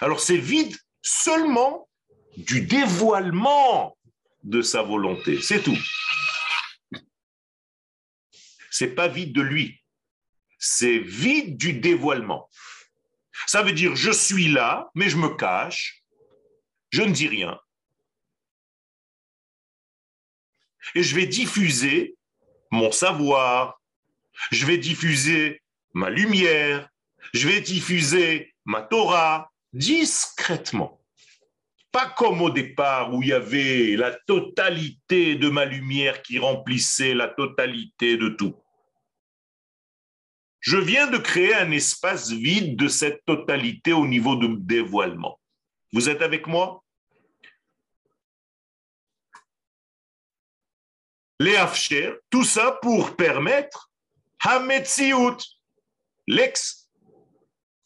Alors c'est vide seulement du dévoilement de sa volonté, c'est tout. C'est pas vide de lui, c'est vide du dévoilement. Ça veut dire je suis là, mais je me cache, je ne dis rien. Et je vais diffuser mon savoir, je vais diffuser ma lumière, je vais diffuser ma Torah discrètement. Pas comme au départ où il y avait la totalité de ma lumière qui remplissait la totalité de tout. Je viens de créer un espace vide de cette totalité au niveau de dévoilement. Vous êtes avec moi? Les tout ça pour permettre Hametziut,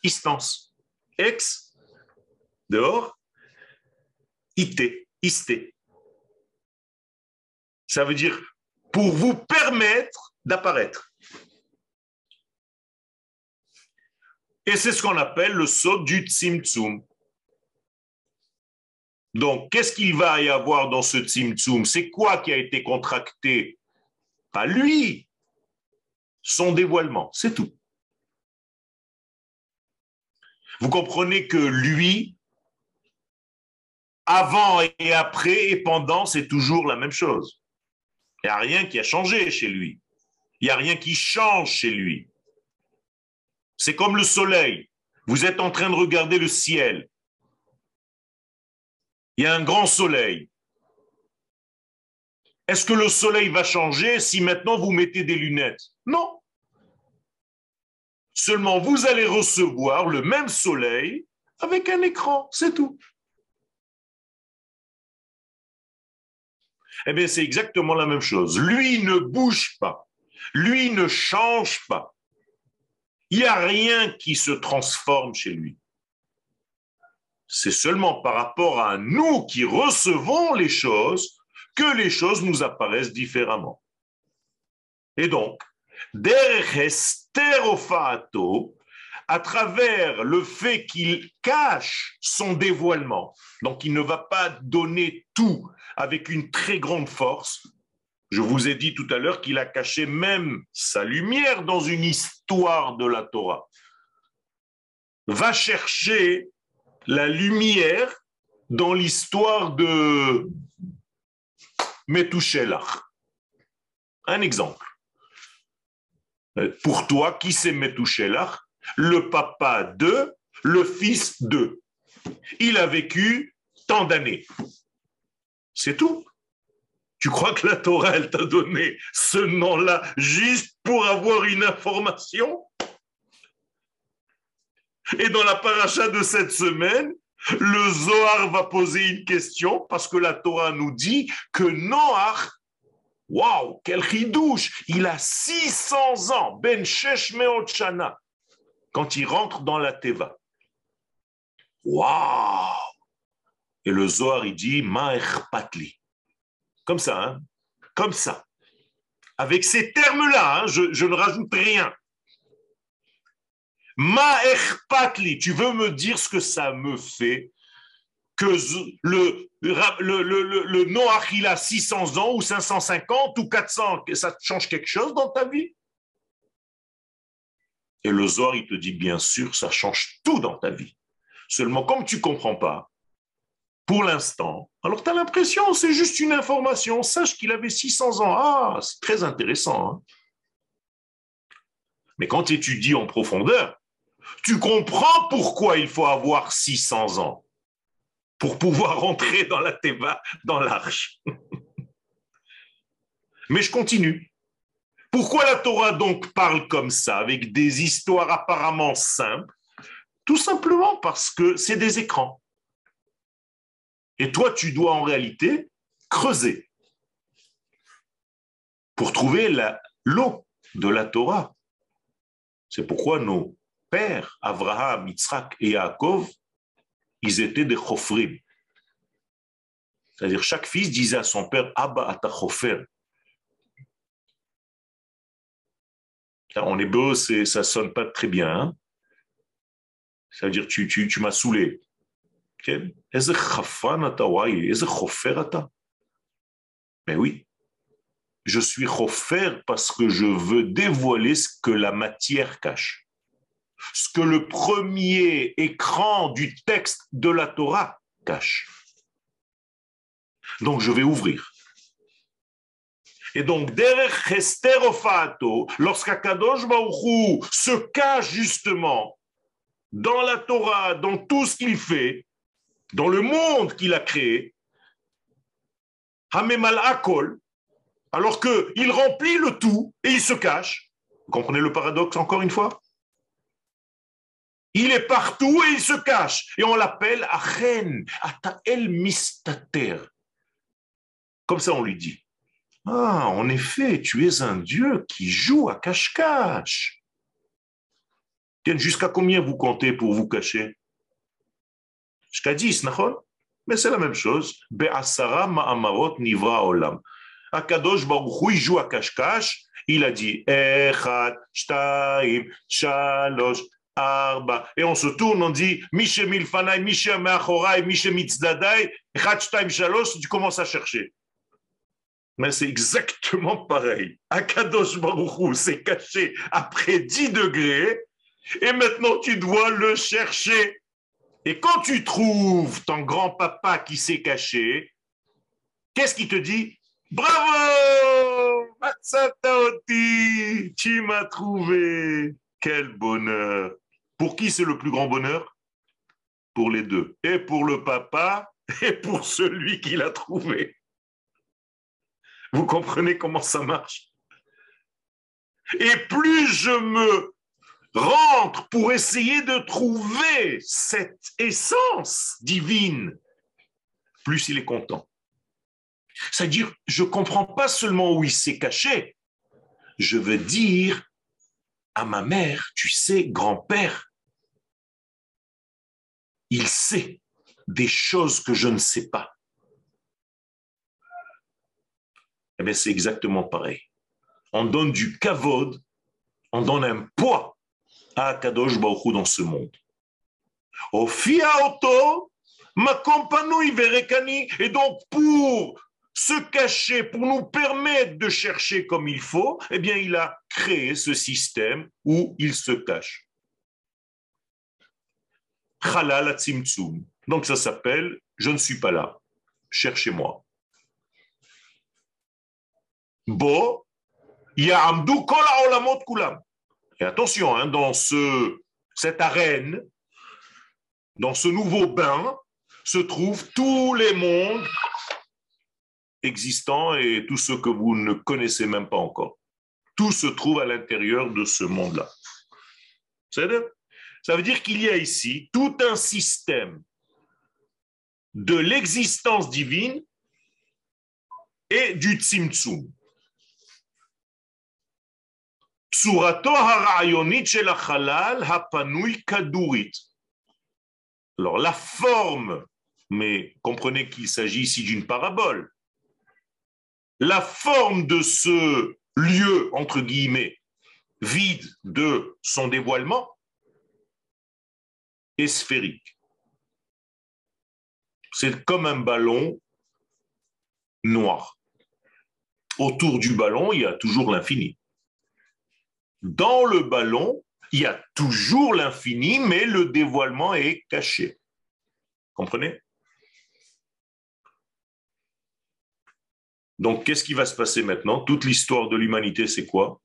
l'existence. Ex, dehors, ité, isté. Ça veut dire pour vous permettre d'apparaître. Et c'est ce qu'on appelle le saut du Tzimtzum. Donc, qu'est-ce qu'il va y avoir dans ce Tzimtzum C'est quoi qui a été contracté? Pas lui, son dévoilement, c'est tout. Vous comprenez que lui, avant et après et pendant, c'est toujours la même chose. Il n'y a rien qui a changé chez lui. Il n'y a rien qui change chez lui. C'est comme le soleil. Vous êtes en train de regarder le ciel il y a un grand soleil. Est-ce que le soleil va changer si maintenant vous mettez des lunettes? Non. Seulement, vous allez recevoir le même soleil avec un écran, c'est tout. Eh bien, c'est exactement la même chose. Lui ne bouge pas. Lui ne change pas. Il n'y a rien qui se transforme chez lui c'est seulement par rapport à nous qui recevons les choses que les choses nous apparaissent différemment. Et donc, à travers le fait qu'il cache son dévoilement, donc il ne va pas donner tout avec une très grande force. Je vous ai dit tout à l'heure qu'il a caché même sa lumière dans une histoire de la Torah. Va chercher la lumière dans l'histoire de Metouchelach. Un exemple. Pour toi, qui c'est Metouchelach Le papa de, le fils de. Il a vécu tant d'années. C'est tout. Tu crois que la Torah, elle t'a donné ce nom-là juste pour avoir une information? Et dans la paracha de cette semaine, le Zohar va poser une question parce que la Torah nous dit que Noach, waouh, quel ridouche, il a 600 ans, Ben Shana, quand il rentre dans la Teva. Waouh! Et le Zohar, il dit Patli. Comme ça, hein? Comme ça. Avec ces termes-là, hein, je, ne rajoute rien. Patli, tu veux me dire ce que ça me fait que le, le, Noach, il a 600 ans ou 550 ou 400, ça change quelque chose dans ta vie? Et le Zohar, il te dit, bien sûr, ça change tout dans ta vie. Seulement, comme tu comprends pas, pour l'instant, alors tu as l'impression, c'est juste une information, sache qu'il avait 600 ans. Ah, c'est très intéressant. Hein. Mais quand tu étudies en profondeur, tu comprends pourquoi il faut avoir 600 ans pour pouvoir rentrer dans la Teva, dans l'arche. Mais je continue. Pourquoi la Torah donc parle comme ça, avec des histoires apparemment simples? Tout simplement parce que c'est des écrans. Et toi, tu dois en réalité creuser pour trouver l'eau de la Torah. C'est pourquoi nos pères, Abraham, Yitzhak et Yaakov, ils étaient des chofrim. C'est-à-dire, chaque fils disait à son père, Abba ata chofer. En hébreu, ça ne sonne pas très bien. Hein. Ça veut dire, tu, tu, tu m'as saoulé. Mais oui, je suis chofer parce que je veux dévoiler ce que la matière cache ce que le premier écran du texte de la Torah cache. Donc je vais ouvrir. Et donc, derech hesterofato, lorsqu'Akadosh Baruch se cache justement dans la Torah, dans tout ce qu'il fait, dans le monde qu'il a créé, Hamemal Akol, alors qu'il remplit le tout et il se cache. Vous comprenez le paradoxe encore une fois? Il est partout et il se cache. Et on l'appelle Achen, Atael Mistater. Comme ça, on lui dit Ah, en effet, tu es un Dieu qui joue à cache-cache. Jusqu'à combien vous comptez pour vous cacher? Jusqu'à 10, Mais c'est la même chose. Be'asara ma'amarot nivra olam. Akadosh Baruch il joue à cache-cache. Il a dit Echad, Shtaim, Shalosh, et on se tourne, on dit Mishe Milfanai, Mishe Meachorai, Mishe Mitzdadai, Time Shalosh, tu commences à chercher. Mais c'est exactement pareil. Akadosh Baruchou s'est caché après 10 degrés et maintenant tu dois le chercher. Et quand tu trouves ton grand-papa qui s'est caché, qu'est-ce qu'il te dit? Bravo Matsataoti, tu m'as trouvé. Quel bonheur pour qui c'est le plus grand bonheur? Pour les deux. Et pour le papa et pour celui qui l'a trouvé. Vous comprenez comment ça marche? Et plus je me rentre pour essayer de trouver cette essence divine, plus il est content. C'est-à-dire, je ne comprends pas seulement où il s'est caché, je veux dire à ma mère, tu sais, grand-père, il sait des choses que je ne sais pas. Eh bien, c'est exactement pareil. On donne du kavod, on donne un poids à Kadosh Baruch dans ce monde. Et donc pour se cacher, pour nous permettre de chercher comme il faut, eh bien, il a créé ce système où il se cache. Halal Donc ça s'appelle Je ne suis pas là. Cherchez-moi. Bo, Ya'amdu kol olamot kulam. Et attention, hein, dans ce, cette arène, dans ce nouveau bain, se trouvent tous les mondes existants et tous ceux que vous ne connaissez même pas encore. Tout se trouve à l'intérieur de ce monde-là. C'est ça veut dire qu'il y a ici tout un système de l'existence divine et du tzimtzum. Alors la forme, mais comprenez qu'il s'agit ici d'une parabole. La forme de ce lieu, entre guillemets, vide de son dévoilement, sphérique. C'est comme un ballon noir. Autour du ballon, il y a toujours l'infini. Dans le ballon, il y a toujours l'infini, mais le dévoilement est caché. Comprenez? Donc, qu'est-ce qui va se passer maintenant? Toute l'histoire de l'humanité, c'est quoi?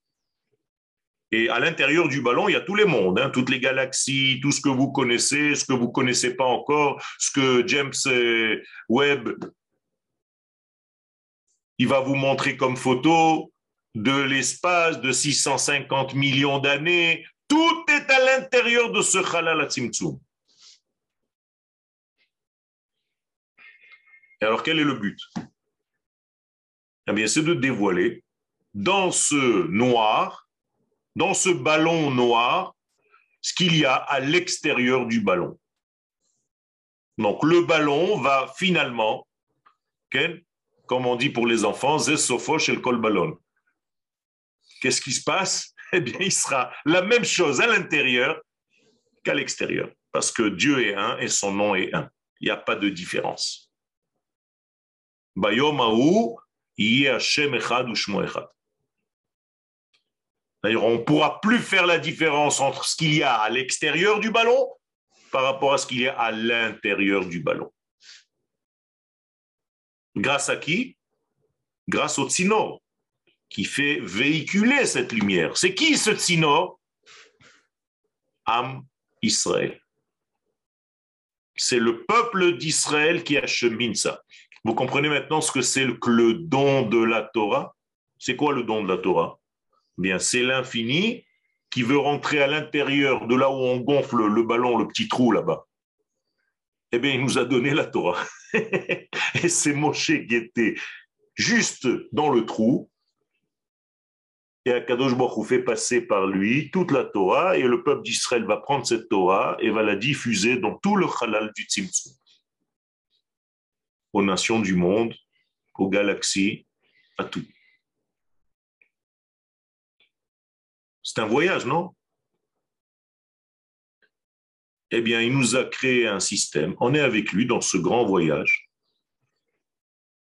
Et à l'intérieur du ballon, il y a tous les mondes, hein, toutes les galaxies, tout ce que vous connaissez, ce que vous ne connaissez pas encore, ce que James euh, Webb, il va vous montrer comme photo de l'espace de 650 millions d'années. Tout est à l'intérieur de ce halal atzimtzum. Et alors, quel est le but? Eh bien, c'est de dévoiler dans ce noir, dans ce ballon noir, ce qu'il y a à l'extérieur du ballon. Donc, le ballon va finalement, comme on dit pour les enfants, col ballon. Qu'est-ce qui se passe? Eh bien, il sera la même chose à l'intérieur qu'à l'extérieur, parce que Dieu est un et son nom est un. Il n'y a pas de différence. Bayomahu, D'ailleurs, on ne pourra plus faire la différence entre ce qu'il y a à l'extérieur du ballon par rapport à ce qu'il y a à l'intérieur du ballon. Grâce à qui? Grâce au tsinor qui fait véhiculer cette lumière. C'est qui ce tsinor Am Israël. C'est le peuple d'Israël qui achemine ça. Vous comprenez maintenant ce que c'est le don de la Torah? C'est quoi le don de la Torah? Bien, c'est l'infini qui veut rentrer à l'intérieur de là où on gonfle le ballon, le petit trou là-bas. Eh bien, il nous a donné la Torah. Et c'est Moshe qui était juste dans le trou. Et Akadosh Baruch fait passer par lui toute la Torah et le peuple d'Israël va prendre cette Torah et va la diffuser dans tout le halal du Tzimtzum aux nations du monde, aux galaxies, à tout. C'est un voyage, non? Eh bien, il nous a créé un système. On est avec lui dans ce grand voyage.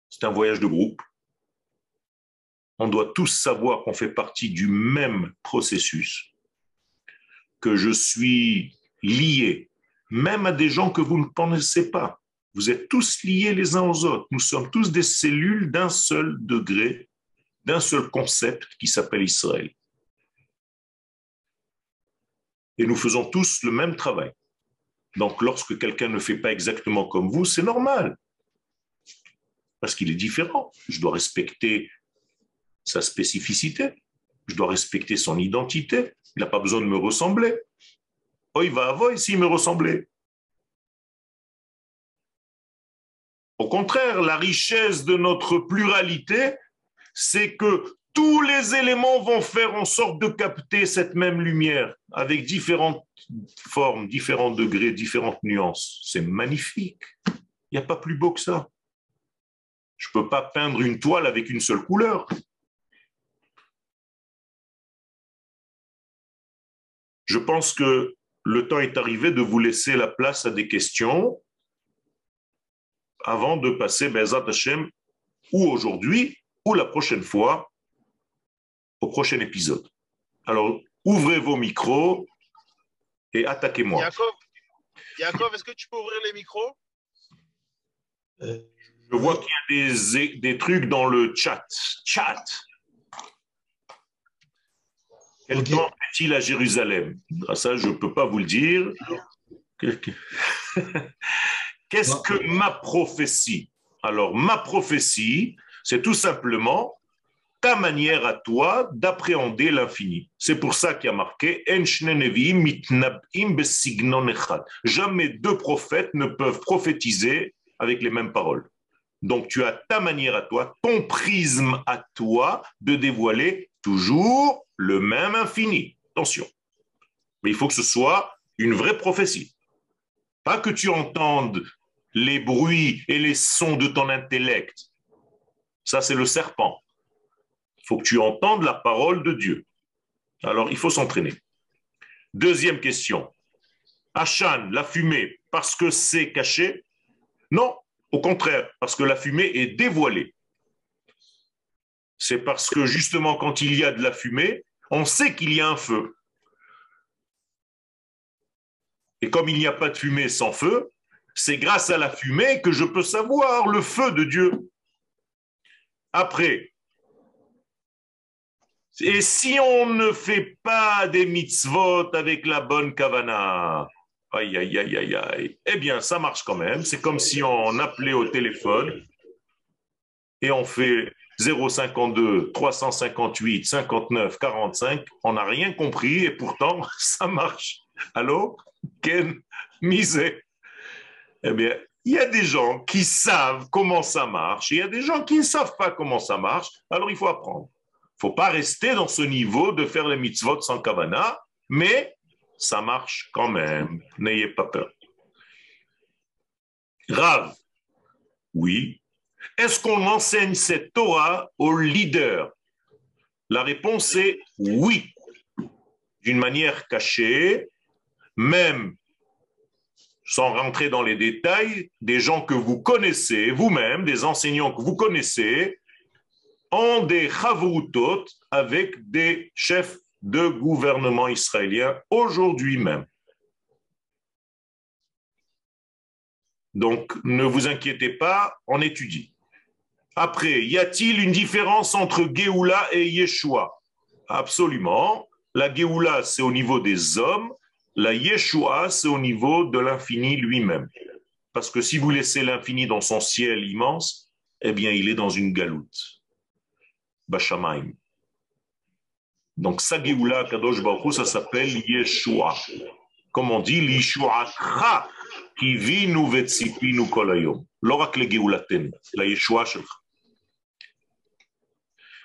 C'est un voyage de groupe. On doit tous savoir qu'on fait partie du même processus, que je suis lié, même à des gens que vous ne connaissez pas. Vous êtes tous liés les uns aux autres. Nous sommes tous des cellules d'un seul degré, d'un seul concept qui s'appelle Israël. Et nous faisons tous le même travail. Donc lorsque quelqu'un ne fait pas exactement comme vous, c'est normal. Parce qu'il est différent. Je dois respecter sa spécificité. Je dois respecter son identité. Il n'a pas besoin de me ressembler. Oh, il va avoir s'il me ressemblait. Au contraire, la richesse de notre pluralité, c'est que tous les éléments vont faire en sorte de capter cette même lumière avec différentes formes, différents degrés, différentes nuances. C'est magnifique. Il n'y a pas plus beau que ça. Je ne peux pas peindre une toile avec une seule couleur. Je pense que le temps est arrivé de vous laisser la place à des questions avant de passer Bezat Hashem ou aujourd'hui ou la prochaine fois au prochain épisode. Alors, ouvrez vos micros et attaquez-moi. Yaakov, est-ce que tu peux ouvrir les micros? Euh, Je vois qu'il y a des, des, trucs dans le chat. Chat. Quel temps est-il à Jérusalem? Ah, Ça, je ne peux pas vous le dire. Qu'est-ce que ma prophétie? Alors, ma prophétie, c'est tout simplement ta manière à toi d'appréhender l'infini. C'est pour ça qu'il y a marqué Jamais deux prophètes ne peuvent prophétiser avec les mêmes paroles. Donc tu as ta manière à toi, ton prisme à toi de dévoiler toujours le même infini. Attention. Mais il faut que ce soit une vraie prophétie. Pas que tu entendes les bruits et les sons de ton intellect. Ça, c'est le serpent. Faut que tu entendes la parole de Dieu. Alors, il faut s'entraîner. Deuxième question. Achan, la fumée, parce que c'est caché? Non, au contraire, parce que la fumée est dévoilée. C'est parce que justement, quand il y a de la fumée, on sait qu'il y a un feu. Et comme il n'y a pas de fumée sans feu, c'est grâce à la fumée que je peux savoir le feu de Dieu. Après, et si on ne fait pas des mitzvot avec la bonne kavana, aïe, aïe, aïe, aïe, aïe, eh bien, ça marche quand même. C'est comme si on appelait au téléphone et on fait 052, 358, 59, 45. On n'a rien compris et pourtant, ça marche. Allô? Ken Misé Eh bien, il y a des gens qui savent comment ça marche et il y a des gens qui ne savent pas comment ça marche. Alors, il faut apprendre. Faut pas rester dans ce niveau de faire les mitzvot sans kavana, mais ça marche quand même. N'ayez pas peur. Grave. Oui. Est-ce qu'on enseigne cette Torah aux leaders La réponse est oui. D'une manière cachée, même sans rentrer dans les détails, des gens que vous connaissez vous-même, des enseignants que vous connaissez, ont des chavrutot avec des chefs de gouvernement israélien aujourd'hui même. Donc, ne vous inquiétez pas, on étudie. Après, y a-t-il une différence entre Géoula et Yeshua? Absolument. La Géoula, c'est au niveau des hommes. La Yeshua, c'est au niveau de l'infini lui-même. Parce que si vous laissez l'infini dans son ciel immense, eh bien, il est dans une galoute. Donc, Kadosh Baruch ça s'appelle Yeshua. Comme on dit, Kra, qui vit nous nous kolayom. L'oracle Géoulaten, la Yeshua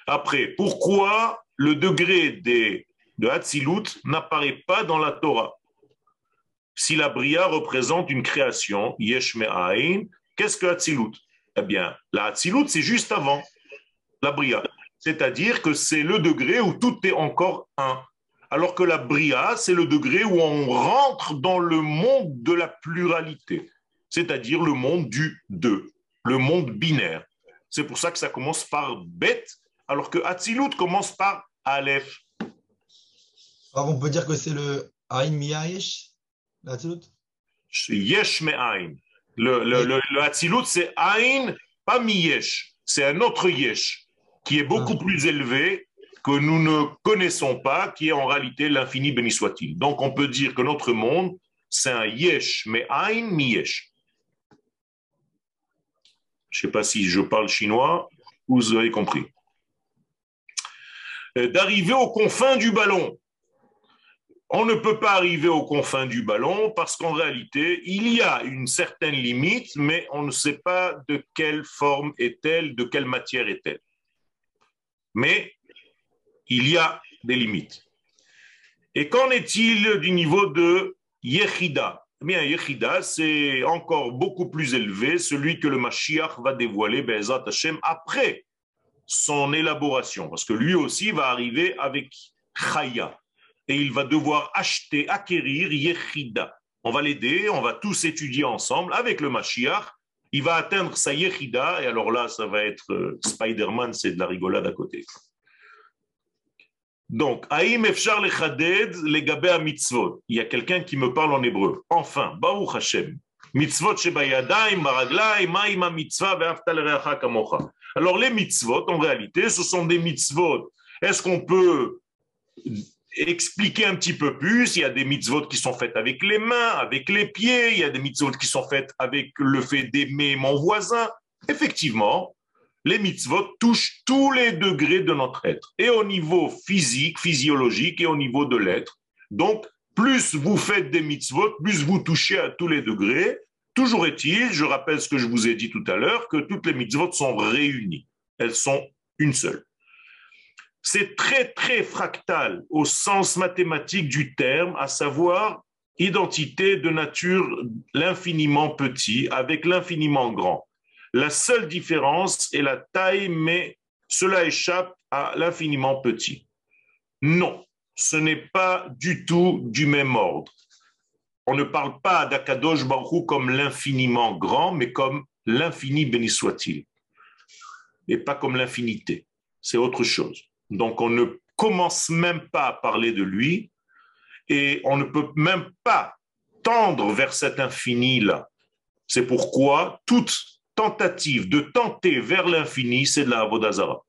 Après, pourquoi le degré des, de Hatzilut n'apparaît pas dans la Torah? Si la Bria représente une création, Yesh qu'est-ce que Hatzilut? Eh bien, la Hatzilut, c'est juste avant la Bria. C'est-à-dire que c'est le degré où tout est encore un. Alors que la Bria, c'est le degré où on rentre dans le monde de la pluralité, c'est-à-dire le monde du deux, le monde binaire. C'est pour ça que ça commence par Bet, alors que Hatzilut commence par Aleph. Alors on peut dire que c'est le Ain Miyayesh Yesh me'ain. Le, le, le, le c'est Ain, pas Miyesh. C'est un autre Yesh qui est beaucoup ah. plus élevé que nous ne connaissons pas, qui est en réalité l'infini béni soit-il. Donc on peut dire que notre monde, c'est un Yesh, mais Ain, Miyesh. Je ne sais pas si je parle chinois, vous avez compris. Euh, d'arriver aux confins du ballon. On ne peut pas arriver aux confins du ballon parce qu'en réalité, il y a une certaine limite, mais on ne sait pas de quelle forme est-elle, de quelle matière est-elle. Mais il y a des limites. Et qu'en est-il du niveau de Yechida? Eh bien, Yechida, c'est encore beaucoup plus élevé, celui que le Mashiach va dévoiler, Hashem, après son élaboration, parce que lui aussi va arriver avec Chaya et il va devoir acheter, acquérir Yechida. On va l'aider, on va tous étudier ensemble avec le Mashiach. Il va atteindre sa Yechida, et alors là, ça va être euh, Spider-Man, c'est de la rigolade à côté. Donc, Aïm Efchar Lechaded Legabe mitzvot. Il y a quelqu'un qui me parle en hébreu. Enfin, Baruch Hashem. Mitzvot shebayadayim, baraglayim, ma'ima mitzvah ve'aftal kamocha. Alors, les mitzvot, en réalité, ce sont des mitzvot. Est-ce qu'on peut expliquer un petit peu plus. Il y a des mitzvot qui sont faites avec les mains, avec les pieds. Il y a des mitzvot qui sont faites avec le fait d'aimer mon voisin. Effectivement, les mitzvot touchent tous les degrés de notre être, et au niveau physique, physiologique, et au niveau de l'être. Donc, plus vous faites des mitzvot, plus vous touchez à tous les degrés. Toujours est-il, je rappelle ce que je vous ai dit tout à l'heure, que toutes les mitzvot sont réunies. Elles sont une seule. C'est très, très fractal au sens mathématique du terme, à savoir identité de nature l'infiniment petit avec l'infiniment grand. La seule différence est la taille, mais cela échappe à l'infiniment petit. Non, ce n'est pas du tout du même ordre. On ne parle pas d'Akadosh Baruch comme l'infiniment grand, mais comme l'infini béni soit-il. Et pas comme l'infinité. C'est autre chose. Donc on ne commence même pas à parler de lui et on ne peut même pas tendre vers cet infini-là. C'est pourquoi toute tentative de tenter vers l'infini, c'est de la Avodazara.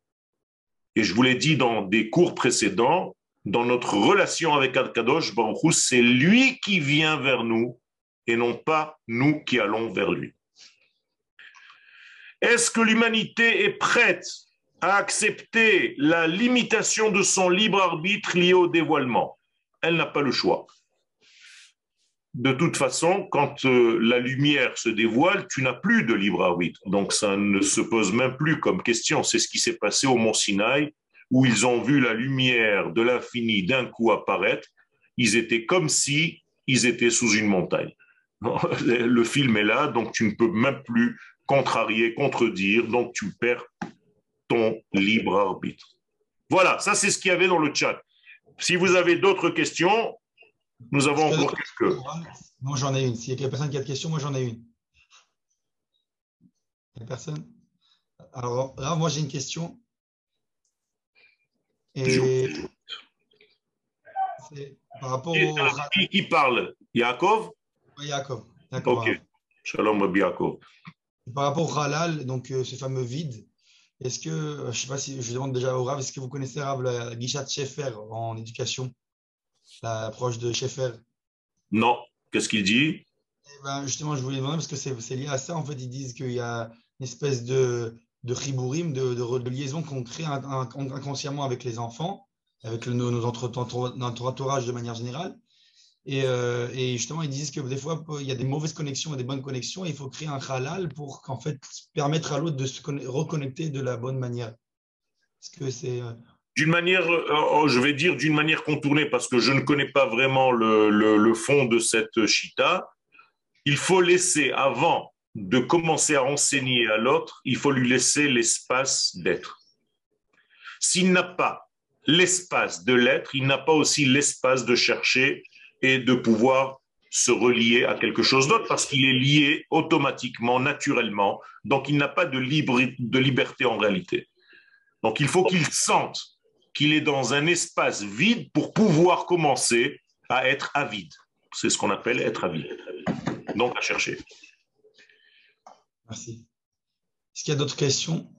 Et je vous l'ai dit dans des cours précédents, dans notre relation avec Al-Kadosh, c'est lui qui vient vers nous et non pas nous qui allons vers lui. Est-ce que l'humanité est prête à accepter la limitation de son libre arbitre liée au dévoilement Elle n'a pas le choix. De toute façon, quand euh, la lumière se dévoile, tu n'as plus de libre arbitre. Donc ça ne se pose même plus comme question. C'est ce qui s'est passé au mont Sinaï, où ils ont vu la lumière de l'infini d'un coup apparaître. Ils étaient comme si ils étaient sous une montagne. Le film est là, donc tu ne peux même plus contrarier, contredire, donc tu perds ton libre arbitre. Voilà, ça c'est ce qu'il y avait dans le chat. Si vous avez d'autres questions, nous avons encore quelques. Moi j'en ai une. S'il y a personne qui a des questions, moi j'en ai une. Il n'y a personne? Alors là, moi j'ai une question. Et par rapport au... Qui, parle? Yaakov? Oui, Yaakov. Ok. Shalom, Yaakov. Par rapport au halal, donc euh, ce fameux vide, est-ce que, euh, je ne sais pas si je demande déjà au Rav, est-ce que vous connaissez Rav, la, guichat Schaeffer en éducation, l'approche de Schaeffer Non. Qu'est-ce qu'il dit? Eh ben, Justement, je voulais demander parce que c'est lié à ça. En fait, ils disent qu'il y a une espèce de, de ribourim, de, de, liaison qu'on crée inconsciemment avec les enfants, avec nos, nos notre entourage de manière générale. Euh, et, justement, ils disent que des fois, il y a des mauvaises connexions et des bonnes connexions. Et il faut créer un halal pour qu'en fait, permettre à l'autre de se reconnecter de la bonne manière. Est-ce que c'est. Euh, d'une manière, euh, oh, je vais dire d'une manière contournée, parce que je ne connais pas vraiment le, le, fond de cette chita. Il faut laisser, avant de commencer à enseigner à l'autre, il faut lui laisser l'espace d'être. S'il n'a pas l'espace de l'être, il n'a pas aussi l'espace de chercher et de pouvoir se relier à quelque chose d'autre parce qu'il est lié automatiquement, naturellement. Donc il n'a pas de, de liberté en réalité. Donc il faut qu'il sente qu'il est dans un espace vide pour pouvoir commencer à être avide. C'est ce qu'on appelle être avide. Donc à chercher. Merci. Est-ce qu'il y a d'autres questions?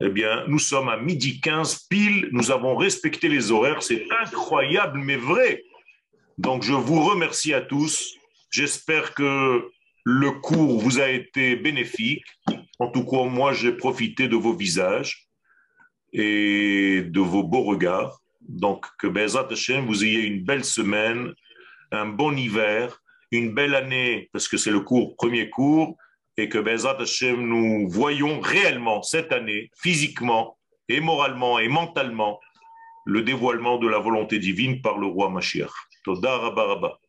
Eh bien, nous sommes à midi 15 pile, nous avons respecté les horaires, c'est incroyable mais vrai. Donc, je vous remercie à tous. J'espère que le cours vous a été bénéfique. En tout cas, moi, j'ai profité de vos visages et de vos beaux regards. Donc, que Bezat Hashem, vous ayez une belle semaine, un bon hiver, une belle année, parce que c'est le cours, premier cours, et que Bezat Hashem, nous voyons réellement cette année, physiquement et moralement et mentalement, le dévoilement de la volonté divine par le roi Mashiach. תודה רבה רבה.